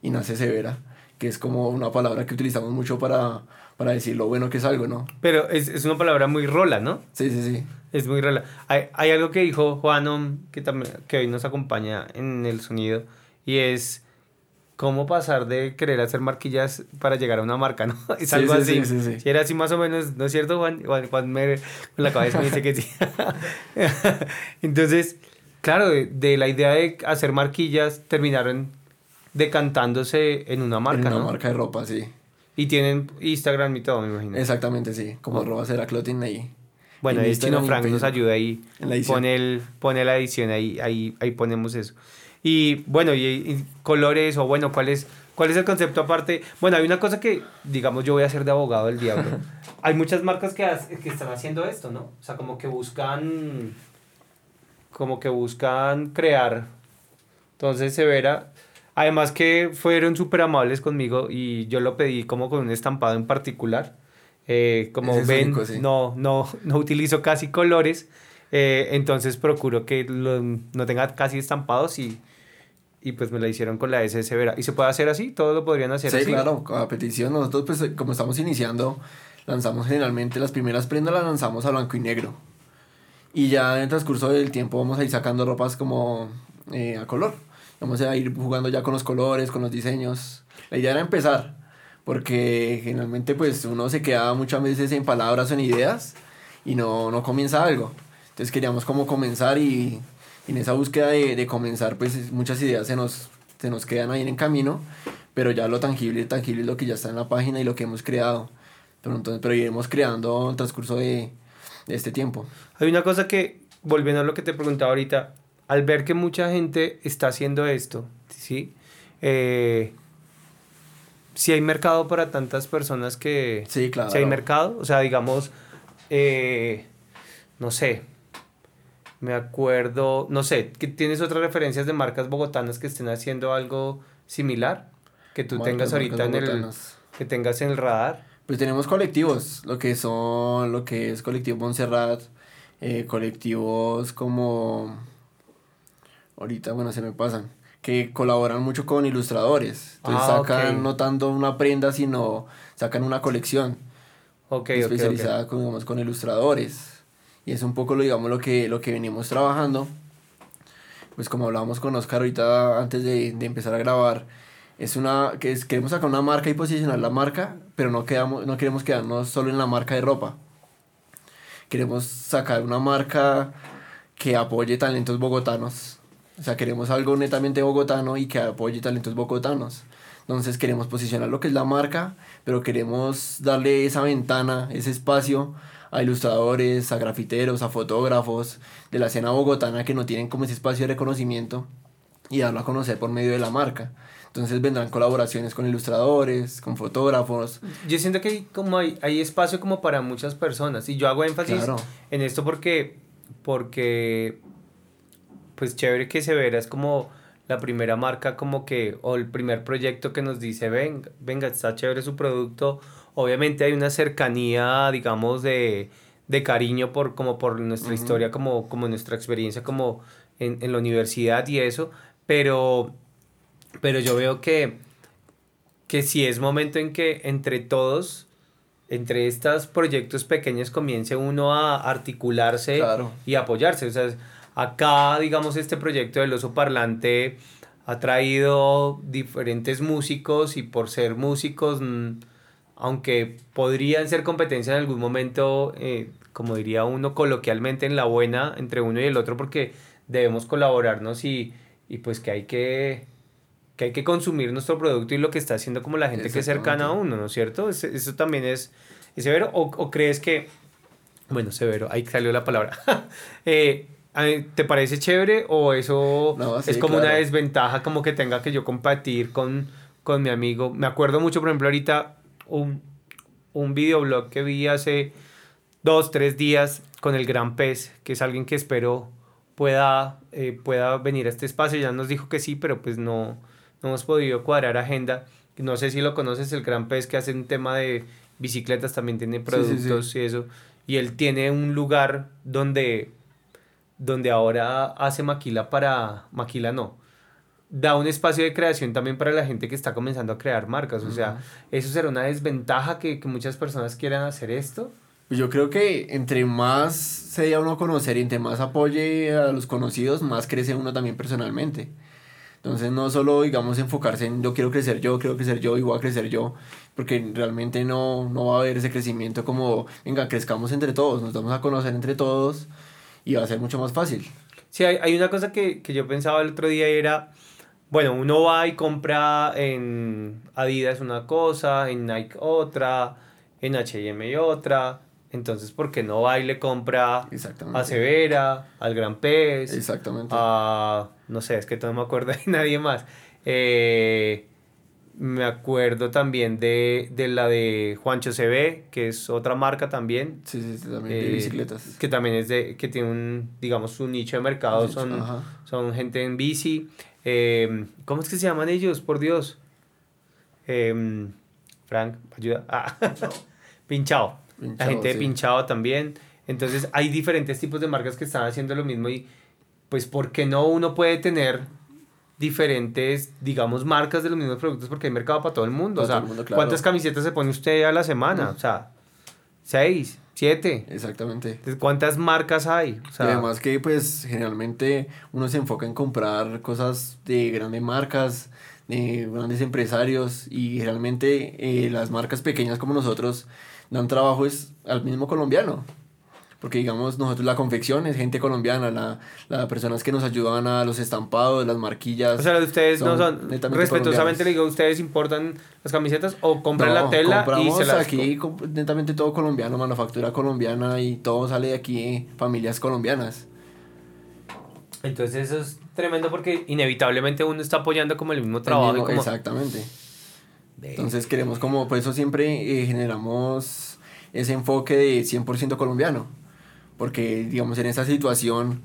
Y nace Severa, que es como una palabra que utilizamos mucho para, para decir lo bueno que es algo, ¿no? Pero es, es una palabra muy rola, ¿no? Sí, sí, sí. Es muy rola. Hay, hay algo que dijo Juan, que, también, que hoy nos acompaña en el sonido, y es cómo pasar de querer hacer marquillas para llegar a una marca, ¿no? Es Sí, algo sí, así. sí, sí, sí. Si era así más o menos, ¿no es cierto, Juan? Juan, Juan me, con la cabeza me dice que sí. Entonces, claro, de, de la idea de hacer marquillas terminaron decantándose en una marca, en una ¿no? marca de ropa, sí. Y tienen Instagram y todo, me imagino. Exactamente, sí. Como arroba será clothing ahí. Bueno, en ahí Chino Frank nos ayuda ahí. En la edición. Pone, el, pone la edición ahí, ahí, ahí ponemos eso. Y bueno, y, y colores, o bueno, ¿cuál es, ¿cuál es el concepto aparte? Bueno, hay una cosa que, digamos, yo voy a ser de abogado del diablo. hay muchas marcas que, has- que están haciendo esto, ¿no? O sea, como que buscan, como que buscan crear. Entonces, Severa, además que fueron súper amables conmigo y yo lo pedí como con un estampado en particular. Eh, como es ven, único, sí. no, no, no utilizo casi colores, eh, entonces procuro que lo- no tenga casi estampados y, y pues me la hicieron con la S Severa. ¿Y se puede hacer así? ¿Todos lo podrían hacer Sí, así? claro, a petición. Nosotros, pues, como estamos iniciando, lanzamos generalmente las primeras prendas, las lanzamos a blanco y negro. Y ya en el transcurso del tiempo vamos a ir sacando ropas como eh, a color. Vamos a ir jugando ya con los colores, con los diseños. La idea era empezar, porque generalmente pues uno se queda muchas veces en palabras o en ideas y no, no comienza algo. Entonces queríamos como comenzar y, en esa búsqueda de, de comenzar pues muchas ideas se nos, se nos quedan ahí en el camino, pero ya lo tangible, tangible es lo que ya está en la página y lo que hemos creado. Pero, entonces, pero iremos creando en el transcurso de este tiempo. Hay una cosa que, volviendo a lo que te preguntaba ahorita, al ver que mucha gente está haciendo esto, ¿sí? Eh, si hay mercado para tantas personas que... Sí, claro. Si hay mercado, o sea, digamos, eh, no sé, me acuerdo, no sé, ¿tienes otras referencias de marcas bogotanas que estén haciendo algo similar? Que tú Marcas, tengas ahorita en el, que tengas en el radar. Pues tenemos colectivos, lo que son, lo que es colectivo Montserrat, eh, colectivos como, ahorita, bueno, se me pasan, que colaboran mucho con ilustradores. Entonces Ah, sacan ok. no tanto una prenda, sino sacan una colección Ok, ok, ok. especializada Con, digamos, con ilustradores. Y es un poco, lo, digamos, lo que, lo que venimos trabajando. Pues como hablábamos con Oscar ahorita antes de, de empezar a grabar, es una que queremos sacar una marca y posicionar la marca, pero no, quedamos, no queremos quedarnos solo en la marca de ropa. Queremos sacar una marca que apoye talentos bogotanos. O sea, queremos algo netamente bogotano y que apoye talentos bogotanos. Entonces queremos posicionar lo que es la marca, pero queremos darle esa ventana, ese espacio a ilustradores, a grafiteros, a fotógrafos de la escena bogotana que no tienen como ese espacio de reconocimiento y darlo a conocer por medio de la marca. Entonces vendrán colaboraciones con ilustradores, con fotógrafos. Yo siento que hay, como hay, hay espacio como para muchas personas y yo hago énfasis Claro. en esto porque, porque pues chévere que se verá es como la primera marca como que o el primer proyecto que nos dice venga, venga está chévere su producto obviamente hay una cercanía digamos de, de cariño por como por nuestra Ujú. historia como, como nuestra experiencia como en, en la universidad y eso pero pero yo veo que que si es momento en que entre todos, entre estos proyectos pequeños, comience uno a articularse Claro. y apoyarse. O sea, acá, digamos, este proyecto del oso parlante ha traído diferentes músicos y por ser músicos, mm, aunque podrían ser competencia en algún momento, eh, como diría uno coloquialmente, en la buena entre uno y el otro, porque debemos colaborarnos y, y pues que hay que que hay que consumir nuestro producto y lo que está haciendo como la gente que es cercana a uno, ¿no es cierto? Es- Eso también es, es severo. O, o crees que, bueno, severo, ahí salió la palabra. Eh, ¿Te parece chévere o eso No, sí, es como una desventaja como que tenga que yo compartir con, con mi amigo? Me acuerdo mucho, por ejemplo, ahorita un, un videoblog que vi hace dos, tres días con el Gran Pez, que es alguien que espero pueda, eh, pueda venir a este espacio. Ya nos dijo que sí, pero pues no, no hemos podido cuadrar agenda. No sé si lo conoces, el Gran Pez que hace un tema de bicicletas, también tiene sí, sí. productos y eso. Y él tiene un lugar donde, donde ahora hace maquila para, maquila no, da un espacio de creación también para la gente que está comenzando a crear marcas. O sea, ¿eso será una desventaja que, que muchas personas quieran hacer esto? Yo creo que entre más se dé a uno a conocer y entre más apoye a los conocidos, más crece uno también personalmente. Entonces no solo, digamos, enfocarse en yo quiero crecer yo, quiero crecer yo y voy a crecer yo, porque realmente no, no va a haber ese crecimiento como, venga, crezcamos entre todos, nos vamos a conocer entre todos y va a ser mucho más fácil. Sí, hay, hay una cosa que, que yo pensaba el otro día era, bueno, uno va y compra en Adidas una cosa, en Nike otra, en H&M otra, entonces, ¿por qué no va y le compra a Severa, al Gran Pez? Exactamente. A, no sé, es que no me acuerdo de nadie más. Eh, me acuerdo también de, de la de Juancho CB, que es otra marca también. Sí, sí, también de eh, bicicletas. Que también es de, que tiene un, digamos, un nicho de mercado, son, son gente en bici. Eh, ¿Cómo es que se llaman ellos? Por Dios. Frank, ayuda. Ah. Pinchado la gente de pinchado también. Entonces hay diferentes tipos de marcas que están haciendo lo mismo y pues ¿por qué no uno puede tener diferentes, digamos, marcas de los mismos productos porque hay mercado para todo el mundo? o sea, ¿cuántas camisetas se pone usted a la semana? O sea, seis, siete. Exactamente. ¿Cuántas marcas hay? y además que pues generalmente uno se enfoca en comprar cosas de grandes marcas, de grandes empresarios y realmente eh, las marcas pequeñas como nosotros dan trabajo es al mismo colombiano. Porque digamos, nosotros la confección es gente colombiana, la, las personas que nos ayudan a los estampados, las marquillas. O sea, ustedes no son, respetuosamente le digo, ¿ustedes importan las camisetas o compran la tela y se las... aquí netamente todo colombiano, manufactura colombiana y todo sale de aquí, familias colombianas. Entonces eso es tremendo porque inevitablemente uno está apoyando como el mismo trabajo. Exactamente. Entonces queremos como, por eso siempre eh, generamos ese enfoque de 100% colombiano, porque digamos en esta situación,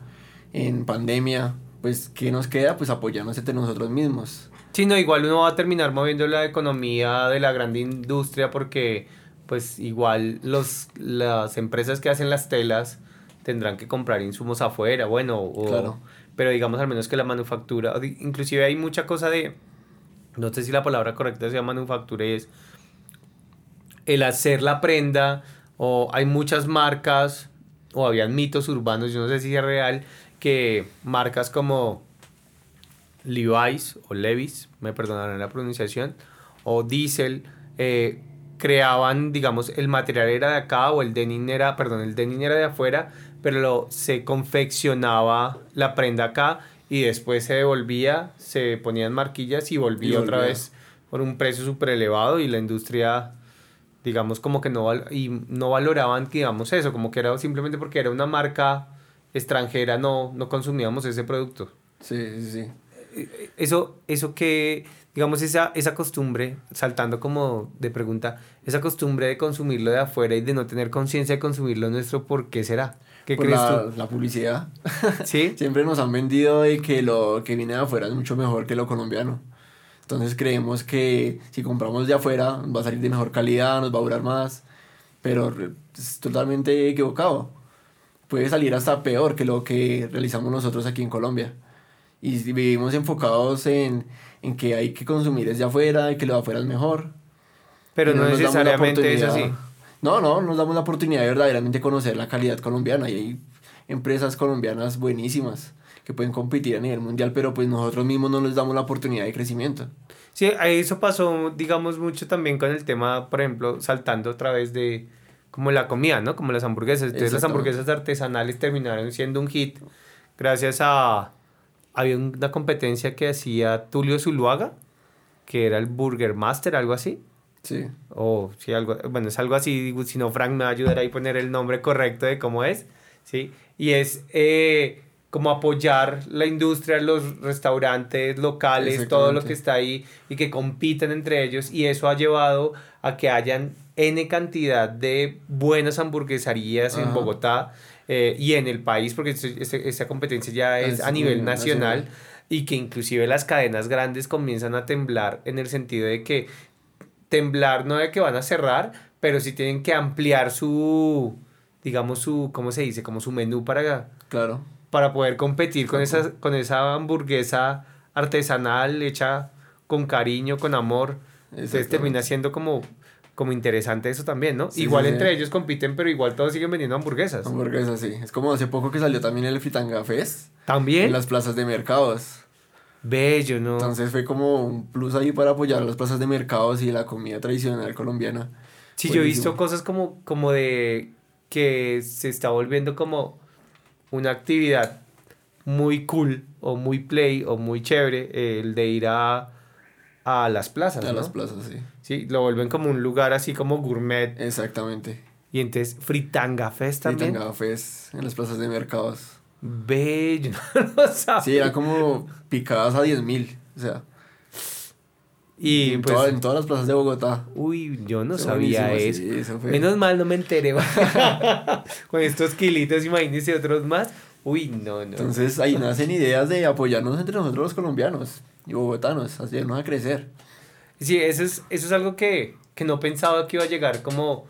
en pandemia, pues ¿qué nos queda? Pues apoyarnos entre nosotros mismos. Sí, no, igual uno va a terminar moviendo la economía de la gran industria porque pues igual los, las empresas que hacen las telas tendrán que comprar insumos afuera, bueno, o, pero digamos al menos que la manufactura, inclusive hay mucha cosa de no sé si la palabra correcta se llama manufactura, es el hacer la prenda, o hay muchas marcas, o habían mitos urbanos, yo no sé si es real, que marcas como Levi's o Levis, me perdonarán la pronunciación, o Diesel, eh, creaban, digamos, el material era de acá o el denim era, perdón, el denim era de afuera, pero lo, se confeccionaba la prenda acá y después se devolvía, se ponían marquillas y volvía, otra vez por un precio súper elevado y la industria, digamos, como que no, y no valoraban, digamos, eso, como que era simplemente porque era una marca extranjera, no, no consumíamos ese producto. Sí, sí, sí. Eh, eso, eso que, digamos, esa, esa costumbre, saltando como de pregunta, esa costumbre de consumirlo de afuera y de no tener conciencia de consumirlo nuestro, ¿por qué será? ¿Qué crees la, tú? La publicidad. ¿Sí? Siempre nos han vendido de que lo que viene de afuera es mucho mejor que lo colombiano. Entonces creemos que si compramos de afuera va a salir de mejor calidad, nos va a durar más. Pero es totalmente equivocado. Puede salir hasta peor que lo que realizamos nosotros aquí en Colombia. Y vivimos enfocados en, en que hay que consumir desde afuera y que lo de afuera es mejor. Pero no, no necesariamente es así. No, no, nos damos la oportunidad de verdaderamente conocer la calidad colombiana y hay empresas colombianas buenísimas que pueden competir a nivel mundial, pero pues nosotros mismos no les damos la oportunidad de crecimiento. Sí, eso pasó, digamos, mucho también con el tema, por ejemplo, saltando otra vez de como la comida, ¿no? Como las hamburguesas. Entonces las hamburguesas artesanales terminaron siendo un hit gracias a... Había una competencia que hacía Tulio Zuluaga, que era el Burger Master, algo así. Sí. O si algo, bueno, es algo así, si no, Frank me va a ayudar a poner el nombre correcto de cómo es, ¿sí? Y es eh, como apoyar la industria, los restaurantes locales, todo lo que está ahí y que compiten entre ellos y eso ha llevado a que hayan N cantidad de buenas hamburguesarías en Bogotá eh, y en el país, porque esa competencia ya es, a nivel nacional y que inclusive las cadenas grandes comienzan a temblar en el sentido de que temblar no de que van a cerrar, pero sí tienen que ampliar su, digamos, su, ¿cómo se dice? Como su menú para, claro. Para poder competir con esa, con esa hamburguesa artesanal, hecha con cariño, con amor. Entonces termina siendo como, como interesante eso también, ¿no? igual entre ellos compiten, pero igual todos siguen vendiendo hamburguesas. Hamburguesas, sí. Es como hace poco que salió también el Fritanga Fest. ¿También? En las plazas de mercados. Bello, ¿no? Entonces fue como un plus ahí para apoyar las plazas de mercados y la comida tradicional colombiana. Sí, yo he visto cosas como, como de que se está volviendo como una actividad muy cool o muy play o muy chévere el de ir a, a las plazas. A las plazas, sí. Sí, lo vuelven como un lugar así como gourmet. Exactamente. Y entonces Fritanga Fest también. Fritanga Fest en las plazas de mercados. Bello, no Sí, era como picadas a 10 mil, o sea. Y en, pues, en todas las plazas de Bogotá. Uy, yo no sabía eso. Menos mal no me enteré. Con estos kilitos, imagínense otros más. Uy, no, no. Entonces ahí nacen ideas de apoyarnos entre nosotros los colombianos y bogotanos, hacernos a crecer. Sí, eso es, eso es algo que, que no pensaba que iba a llegar como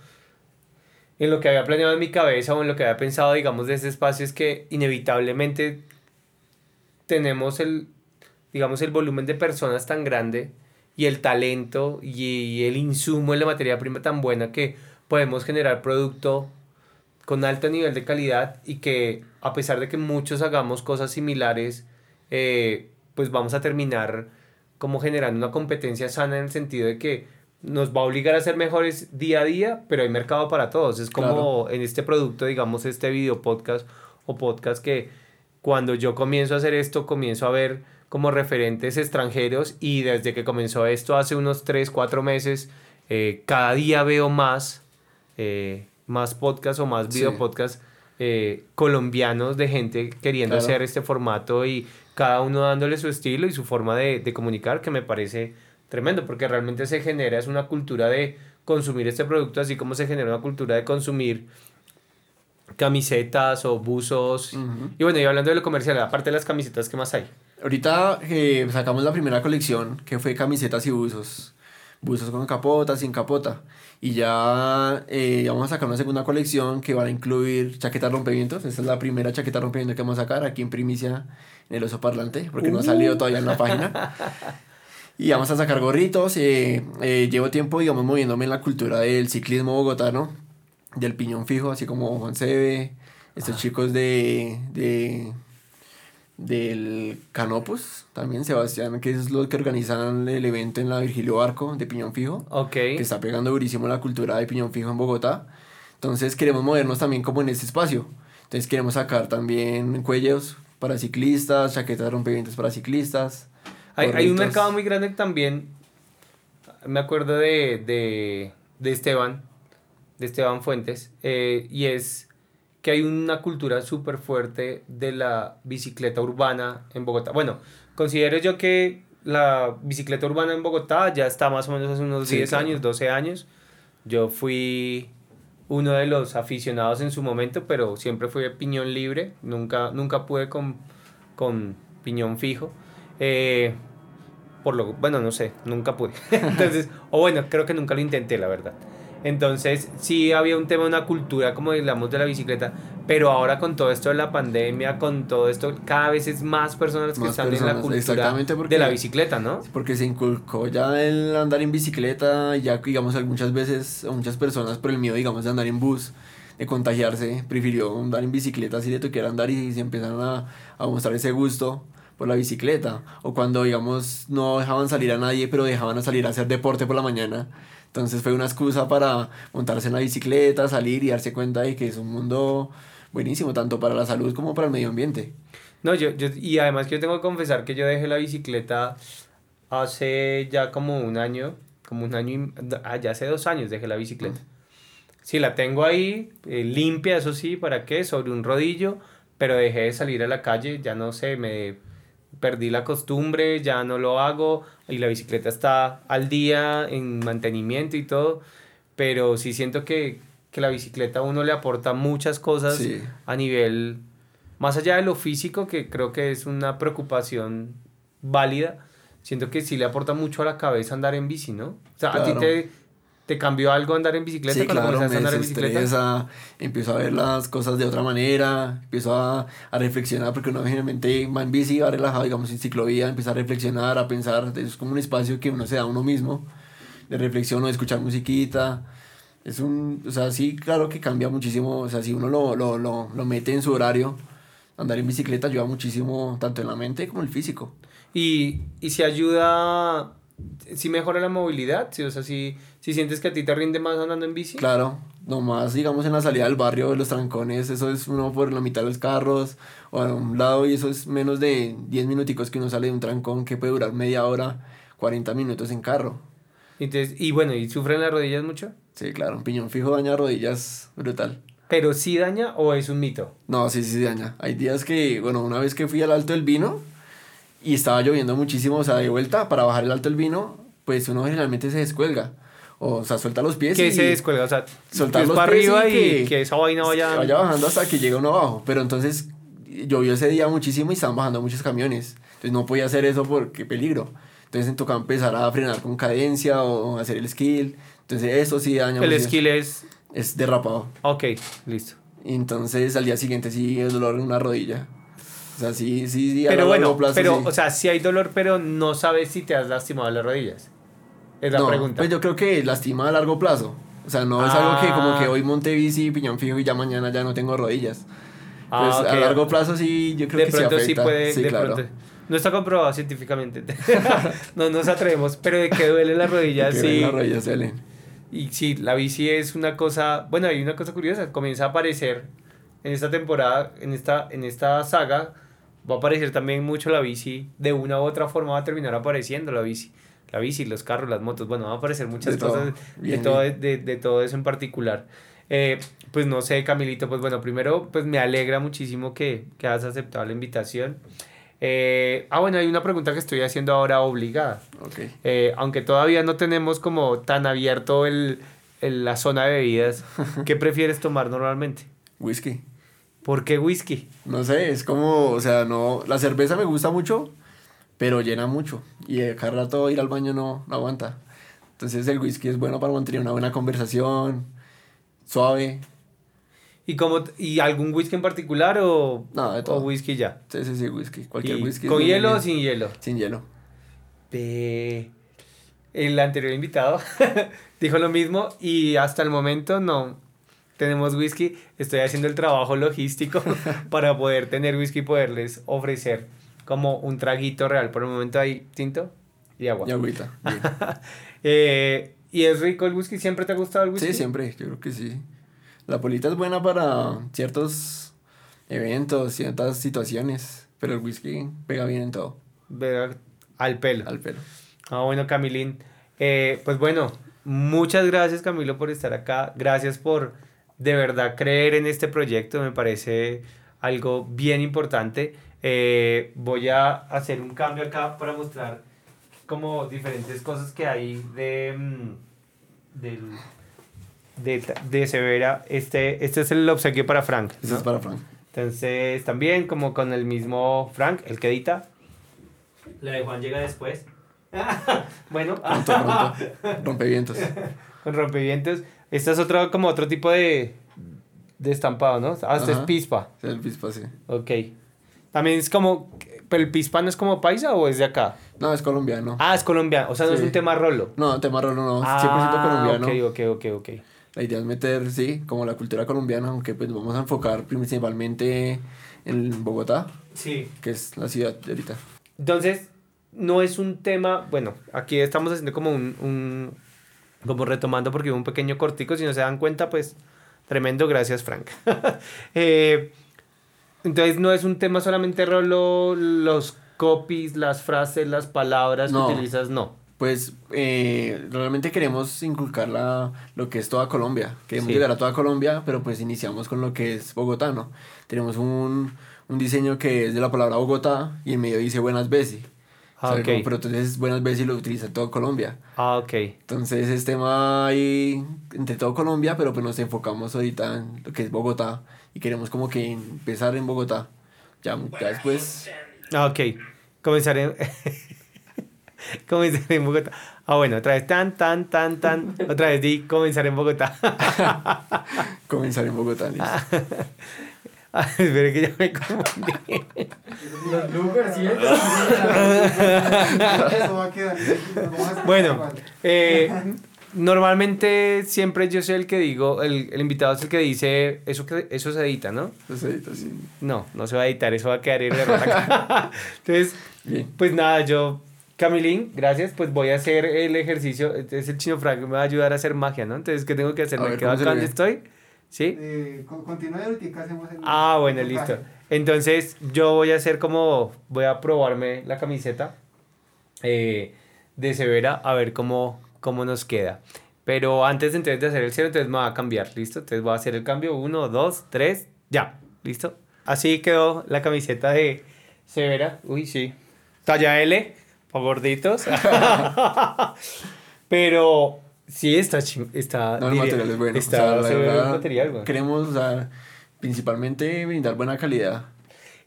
en lo que había planeado en mi cabeza o en lo que había pensado, digamos, de ese espacio es que inevitablemente tenemos el, digamos, el volumen de personas tan grande y el talento y el insumo en la materia prima tan buena que podemos generar producto con alto nivel de calidad y que a pesar de que muchos hagamos cosas similares, eh, pues vamos a terminar como generando una competencia sana en el sentido de que nos va a obligar a ser mejores día a día, pero hay mercado para todos. Es como en este producto, digamos, este video podcast o podcast que cuando yo comienzo a hacer esto, comienzo a ver como referentes extranjeros y desde que comenzó esto hace unos 3, 4 meses, eh, cada día veo más, eh, más podcasts o más video podcasts eh, colombianos de gente queriendo hacer este formato y cada uno dándole su estilo y su forma de, de comunicar que me parece tremendo porque realmente se genera, es una cultura de consumir este producto así como se genera una cultura de consumir camisetas o buzos. Y bueno, y hablando de lo comercial, aparte de las camisetas, ¿qué más hay? Ahorita eh, sacamos la primera colección que fue camisetas y buzos. Buzos con capota, sin capota. Y ya eh, vamos a sacar una segunda colección que va a incluir chaquetas rompevientos. Esta es la primera chaqueta rompeviento que vamos a sacar aquí en primicia en el oso parlante, porque no ha salido todavía en la página. Y vamos a sacar gorritos. Eh, llevo tiempo, digamos, moviéndome en la cultura del ciclismo bogotano, del piñón fijo, así como Juan Sebe, estos chicos de, de del Canopus, también Sebastián, que es los que organizan el evento en la Virgilio Barco de Piñón Fijo. Que está pegando durísimo la cultura de Piñón Fijo en Bogotá. Entonces queremos movernos también como en este espacio. Entonces queremos sacar también cuellos para ciclistas, chaquetas rompevientos para ciclistas. Hay, hay, un mercado muy grande también. Me acuerdo de, de, de Esteban, de Esteban Fuentes, eh, y es que hay una cultura súper fuerte de la bicicleta urbana en Bogotá. Bueno, considero yo que la bicicleta urbana en Bogotá ya está más o menos hace unos 10 años, 12 años. Yo fui uno de los aficionados en su momento, pero siempre fui de piñón libre, nunca, nunca pude con, con piñón fijo. Eh, por lo, bueno, no sé, nunca pude. Entonces, o bueno, creo que nunca lo intenté, la verdad. Entonces, sí había un tema, una cultura, como digamos, de la bicicleta, pero ahora con todo esto de la pandemia, con todo esto, cada vez es más personas que están en la cultura de la bicicleta, ¿no? Porque se inculcó ya el andar en bicicleta, ya, digamos, muchas veces, muchas personas por el miedo, digamos, de andar en bus, de contagiarse, prefirió andar en bicicleta así de toquear andar y se empezaron a, a mostrar ese gusto por la bicicleta. O cuando, digamos, no dejaban salir a nadie, pero dejaban a salir a hacer deporte por la mañana entonces fue una excusa para montarse en la bicicleta, salir y darse cuenta de que es un mundo buenísimo, tanto para la salud como para el medio ambiente. No, yo, yo, y además que yo tengo que confesar que yo dejé la bicicleta hace ya como un año, como un año, y, ah, ya hace dos años dejé la bicicleta. Sí, la tengo ahí, eh, limpia, eso sí, ¿para qué? Sobre un rodillo, pero dejé de salir a la calle, ya no sé, me perdí la costumbre, ya no lo hago y la bicicleta está al día en mantenimiento y todo, pero sí siento que, la bicicleta a uno le aporta muchas cosas a nivel, más allá de lo físico, que creo que es una preocupación válida, siento que sí le aporta mucho a la cabeza andar en bici, ¿no? O sea, a ti te, ¿Te cambió algo andar en bicicleta Sí, claro, me a andar en bicicleta? empiezo a ver las cosas de otra manera, empiezo a, a reflexionar, porque uno generalmente va en bici, va relajado, digamos, en ciclovía, empieza a reflexionar, a pensar, es como un espacio que uno se da a uno mismo, de reflexión o de escuchar musiquita, es un, o sea, sí, claro que cambia muchísimo, o sea, si uno lo, lo, lo, lo mete en su horario, andar en bicicleta ayuda muchísimo, tanto en la mente como en el físico. Y, y si ayuda, si mejora la movilidad, si, o sea, si, si sientes que a ti te rinde más andando en bici. Claro, nomás digamos en la salida del barrio, de los trancones, eso es uno por la mitad de los carros o a un lado y eso es menos de 10 minuticos que uno sale de un trancón que puede durar media hora, 40 minutos en carro. Entonces, y bueno, ¿y sufren las rodillas mucho? Sí, claro, un piñón fijo daña rodillas brutal. ¿Pero sí daña o es un mito? No, sí, sí daña. Hay días que, bueno, una vez que fui al Alto del Vino y estaba lloviendo muchísimo, o sea, de vuelta para bajar el Alto del Vino, pues uno generalmente se descuelga. O sea, suelta los pies Que y se descuelga, o sea, soltar los para pies arriba y que- que, esa vaina vaya... vaya bajando hasta que llega uno abajo. Pero entonces llovió ese día muchísimo y estaban bajando muchos camiones. Entonces no podía hacer eso porque peligro. Entonces tocaba empezar a frenar con cadencia o hacer el skill. Entonces eso sí daña. El skill es... Es derrapado. Ok, listo. Y entonces al día siguiente sí el dolor en una rodilla. O sea, sí, sí, sí. a Pero largo bueno, plazo, pero, sí. o sea, sí hay dolor, pero no sabes si te has lastimado las rodillas. Es la no, pregunta. Pues yo creo que lastima a largo plazo. O sea, no es Ah. algo que como que hoy monté bici, piñón fijo y ya mañana ya no tengo rodillas. Ah, Pues a largo plazo sí, yo creo de que pronto sí sí afecta. puede, Sí, de claro. pronto. No está comprobado científicamente. no nos atrevemos, pero de que duele las rodillas, Que sí. las rodillas duelen. Y sí, la bici es una cosa, bueno, hay una cosa curiosa, comienza a aparecer en esta temporada, en esta, en esta saga, va a aparecer también mucho la bici, de una u otra forma va a terminar apareciendo la bici. La bici, los carros, las motos, bueno, va a aparecer muchas De todo, cosas, de bien, todo, de, de todo eso en particular. Eh, pues no sé, Camilito, pues bueno, primero, pues me alegra muchísimo que, que has aceptado la invitación. Eh, ah, bueno, hay una pregunta que estoy haciendo ahora obligada. Ok. Eh, aunque todavía no tenemos como tan abierto el, el- la zona de bebidas, ¿qué prefieres tomar normalmente? Whisky. ¿Por qué whisky? No sé, es como, o sea, no, la cerveza me gusta mucho, pero llena mucho. Y de cada rato ir al baño no, no aguanta. Entonces el whisky es bueno para mantener una buena conversación, suave. ¿Y, cómo, t- ¿Y algún whisky en particular o, No, de o todo. whisky ya? Sí, sí, sí, whisky. Cualquier Y whisky. ¿Con bien, hielo o sin hielo? Sin hielo. El anterior invitado dijo lo mismo y hasta el momento no tenemos whisky. Estoy haciendo el trabajo logístico para poder tener whisky y poderles ofrecer como un traguito real. Por el momento hay tinto y agua. Y agüita. Eh, ¿Y es rico el whisky? ¿Siempre te ha gustado el whisky? Sí, siempre, yo creo que sí. La polita es buena para ciertos eventos, ciertas situaciones, pero el whisky pega bien en todo, Ve- Al pelo. al pelo. Ah, bueno, Camilín. Eh, pues bueno, muchas gracias, Camilo, por estar acá. Gracias por de verdad creer en este proyecto. Me parece algo bien importante. Eh, voy a hacer un cambio acá para mostrar como diferentes cosas que hay de, mm, del, de, de Severa. Este, este es el obsequio para Frank. Eso ¿no? es para Frank. Entonces, también como con el mismo Frank, el que edita. La de Juan llega después. bueno, Pronto, pronto. Rompevientos. con rompevientos. Esta es otro, como otro tipo de, de estampado, ¿no? Ah, este es pispa. Es el pispa, sí. Ok. También es como. ¿Pero el pispa no es como paisa o es de acá? No, es colombiano. Ah, es colombiano. O sea, no es Sí. un tema rolo. No, tema rolo no, 100% Ah, colombiano. ok, ok, ok, ok. La idea es meter, sí, como la cultura colombiana, aunque pues vamos a enfocar principalmente en Bogotá, Sí. que es la ciudad de ahorita. Entonces, no es un tema, bueno, aquí estamos haciendo como un, un como retomando porque hubo un pequeño cortico, si no se dan cuenta, pues, tremendo, gracias Frank. Eh, entonces, no es un tema solamente rolo, los copies, las frases, las palabras No. que utilizas, no. Pues eh, realmente queremos inculcar la, lo que es toda Colombia. Queremos Sí. llegar a toda Colombia, pero pues iniciamos con lo que es Bogotá, ¿no? Tenemos un, un diseño que es de la palabra Bogotá y en medio dice buenas veces. Ah, ok. Pero entonces buenas veces lo utiliza toda Colombia. Ah, ok. Entonces es tema ahí entre todo Colombia, pero pues nos enfocamos ahorita en lo que es Bogotá y queremos como que empezar en Bogotá. Ya, ya después... Ah, ok. Comenzaré. comenzar en Bogotá. Ah, bueno, otra vez tan, tan, tan, tan. Otra vez di comenzar en Bogotá. comenzar en Bogotá, listo. Ah, espere que ya me confundí. Los bloopers, ¿sí? Eso va a quedar. Bueno, eh, normalmente siempre yo soy el que digo, el, el invitado es el que dice, eso, que, eso se edita, ¿no? Eso se edita, sí. No, no se va a editar, eso va a quedar en error acá. Entonces, Bien. pues nada, yo, Camilín, gracias, pues voy a hacer el ejercicio, es el chino Frank me va a ayudar a hacer magia, ¿no? Entonces, ¿qué tengo que hacer? A ¿Me ver, quedo estoy? ¿Sí? Eh, con- continúa y hacemos el. Ah, bueno, el listo. Entonces, yo voy a hacer como, voy a probarme la camiseta eh, de Severa a ver cómo, cómo nos queda. Pero antes entonces de hacer el cero, entonces me va a cambiar, ¿listo? Entonces voy a hacer el cambio, uno, dos, tres, ya, ¿listo? Así quedó la camiseta de Severa. Uy, sí. Talla L, para gorditos. Pero sí está ching- está No, el diría- material es bueno. Está o sea, la verdad, material. Queremos, o sea, principalmente brindar buena calidad.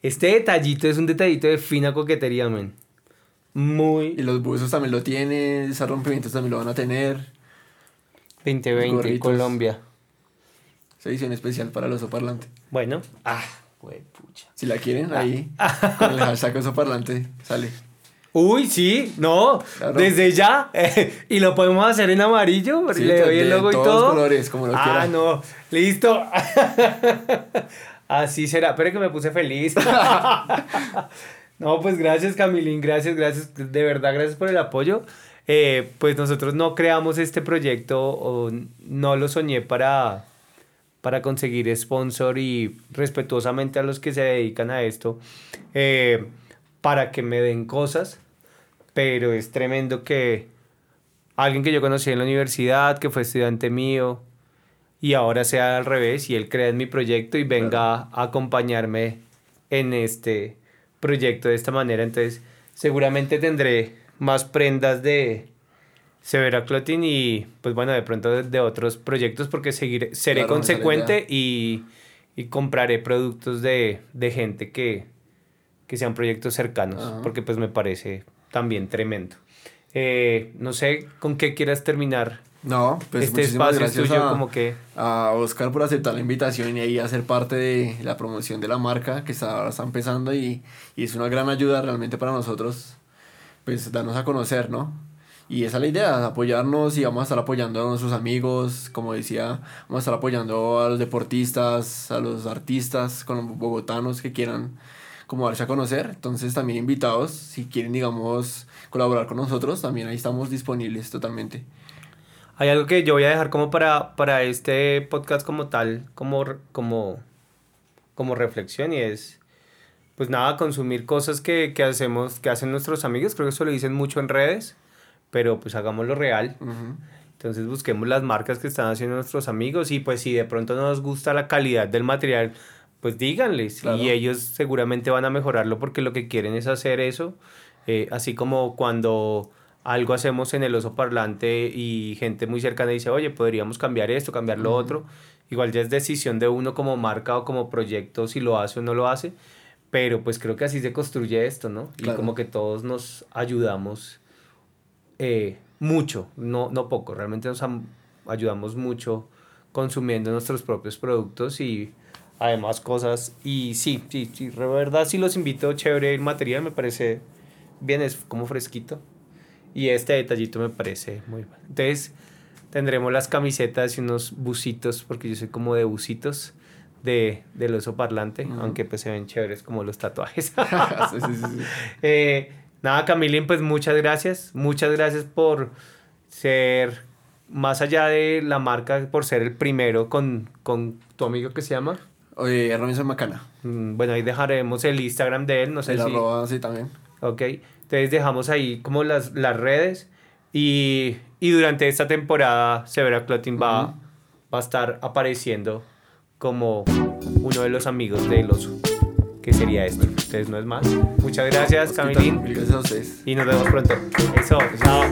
Este detallito es un detallito de fina coquetería, man. Y Muy los buzos también lo tienen, esos rompimientos también lo van a tener. 2020, gorritos. Colombia. Esa edición especial para el oso parlante. Bueno. Ah, güey, pucha. Si la quieren, ahí, con el hashtag oso parlante, sale. Uy, sí, no, Claro. desde ya. y lo podemos hacer en amarillo. Sí, le doy el logo y todos todo. colores, como lo ah, quiera. no, listo. Así será. Pero que me puse feliz. no, pues gracias, Camilín. Gracias, gracias. De verdad, gracias por el apoyo. Eh, pues nosotros no creamos este proyecto o no lo soñé para, para conseguir sponsor y respetuosamente a los que se dedican a esto eh, para que me den cosas. Pero es tremendo que alguien que yo conocí en la universidad, que fue estudiante mío, y ahora sea al revés y él crea en mi proyecto y venga a acompañarme en este proyecto de esta manera. Entonces, seguramente tendré más prendas de Severa Clothing y, pues bueno, de pronto de, de otros proyectos porque seguiré, seré Claro, consecuente y, y compraré productos de, de gente que, que sean proyectos cercanos, Ajá. porque pues me parece también tremendo. Eh, no sé con qué quieras terminar No, pues este muchísimas gracias tuyo a, como que a Oscar por aceptar la invitación y ahí hacer parte de la promoción de la marca que está, ahora está empezando y, y es una gran ayuda realmente para nosotros, pues darnos a conocer, ¿no? Y esa es la idea, apoyarnos y vamos a estar apoyando a nuestros amigos, como decía, vamos a estar apoyando a los deportistas, a los artistas, con los bogotanos que quieran como darse a conocer. Entonces también invitados, si quieren, digamos, colaborar con nosotros, también ahí estamos disponibles totalmente. hay algo que yo voy a dejar como para, para este podcast como tal, como, como, como reflexión y es, pues nada, consumir cosas que, que hacemos, que hacen nuestros amigos, creo que eso lo dicen mucho en redes, pero pues hagámoslo real. Ujú. Entonces busquemos las marcas que están haciendo nuestros amigos y pues si de pronto no nos gusta la calidad del material, pues díganles Claro. y ellos seguramente van a mejorarlo porque lo que quieren es hacer eso, Eh, así como cuando algo hacemos en el oso parlante y gente muy cercana dice, oye, podríamos cambiar esto, cambiar lo otro, igual ya es decisión de uno como marca o como proyecto si lo hace o no lo hace, pero pues creo que así se construye esto, ¿no? Y como que todos nos ayudamos eh, mucho, no, no poco, realmente nos am- ayudamos mucho consumiendo nuestros propios productos y además cosas. Y sí, sí, sí, de verdad sí los invito, chévere el material, me parece bien, es como fresquito. Y este detallito me parece muy bueno. Entonces tendremos las camisetas y unos busitos, porque yo soy como de busitos de, del oso parlante, aunque pues se ven chéveres como los tatuajes. Sí, sí, sí, sí. Eh, nada, Camilín, pues muchas gracias. Muchas gracias por ser, más allá de la marca, por ser el primero con, con tu amigo que se llama. Oye, Robinson Macana. Mm, Bueno, ahí dejaremos el Instagram de él, no sé El si... arroba, sí, también. Ok, entonces dejamos ahí como las, las redes y, y durante esta temporada Severa Clothing va, Ujú. va a estar apareciendo como uno de los amigos del oso, que sería esto. Entonces no es más. Muchas gracias, Camilín. Mil gracias a ustedes. Y nos vemos pronto. Eso, chao.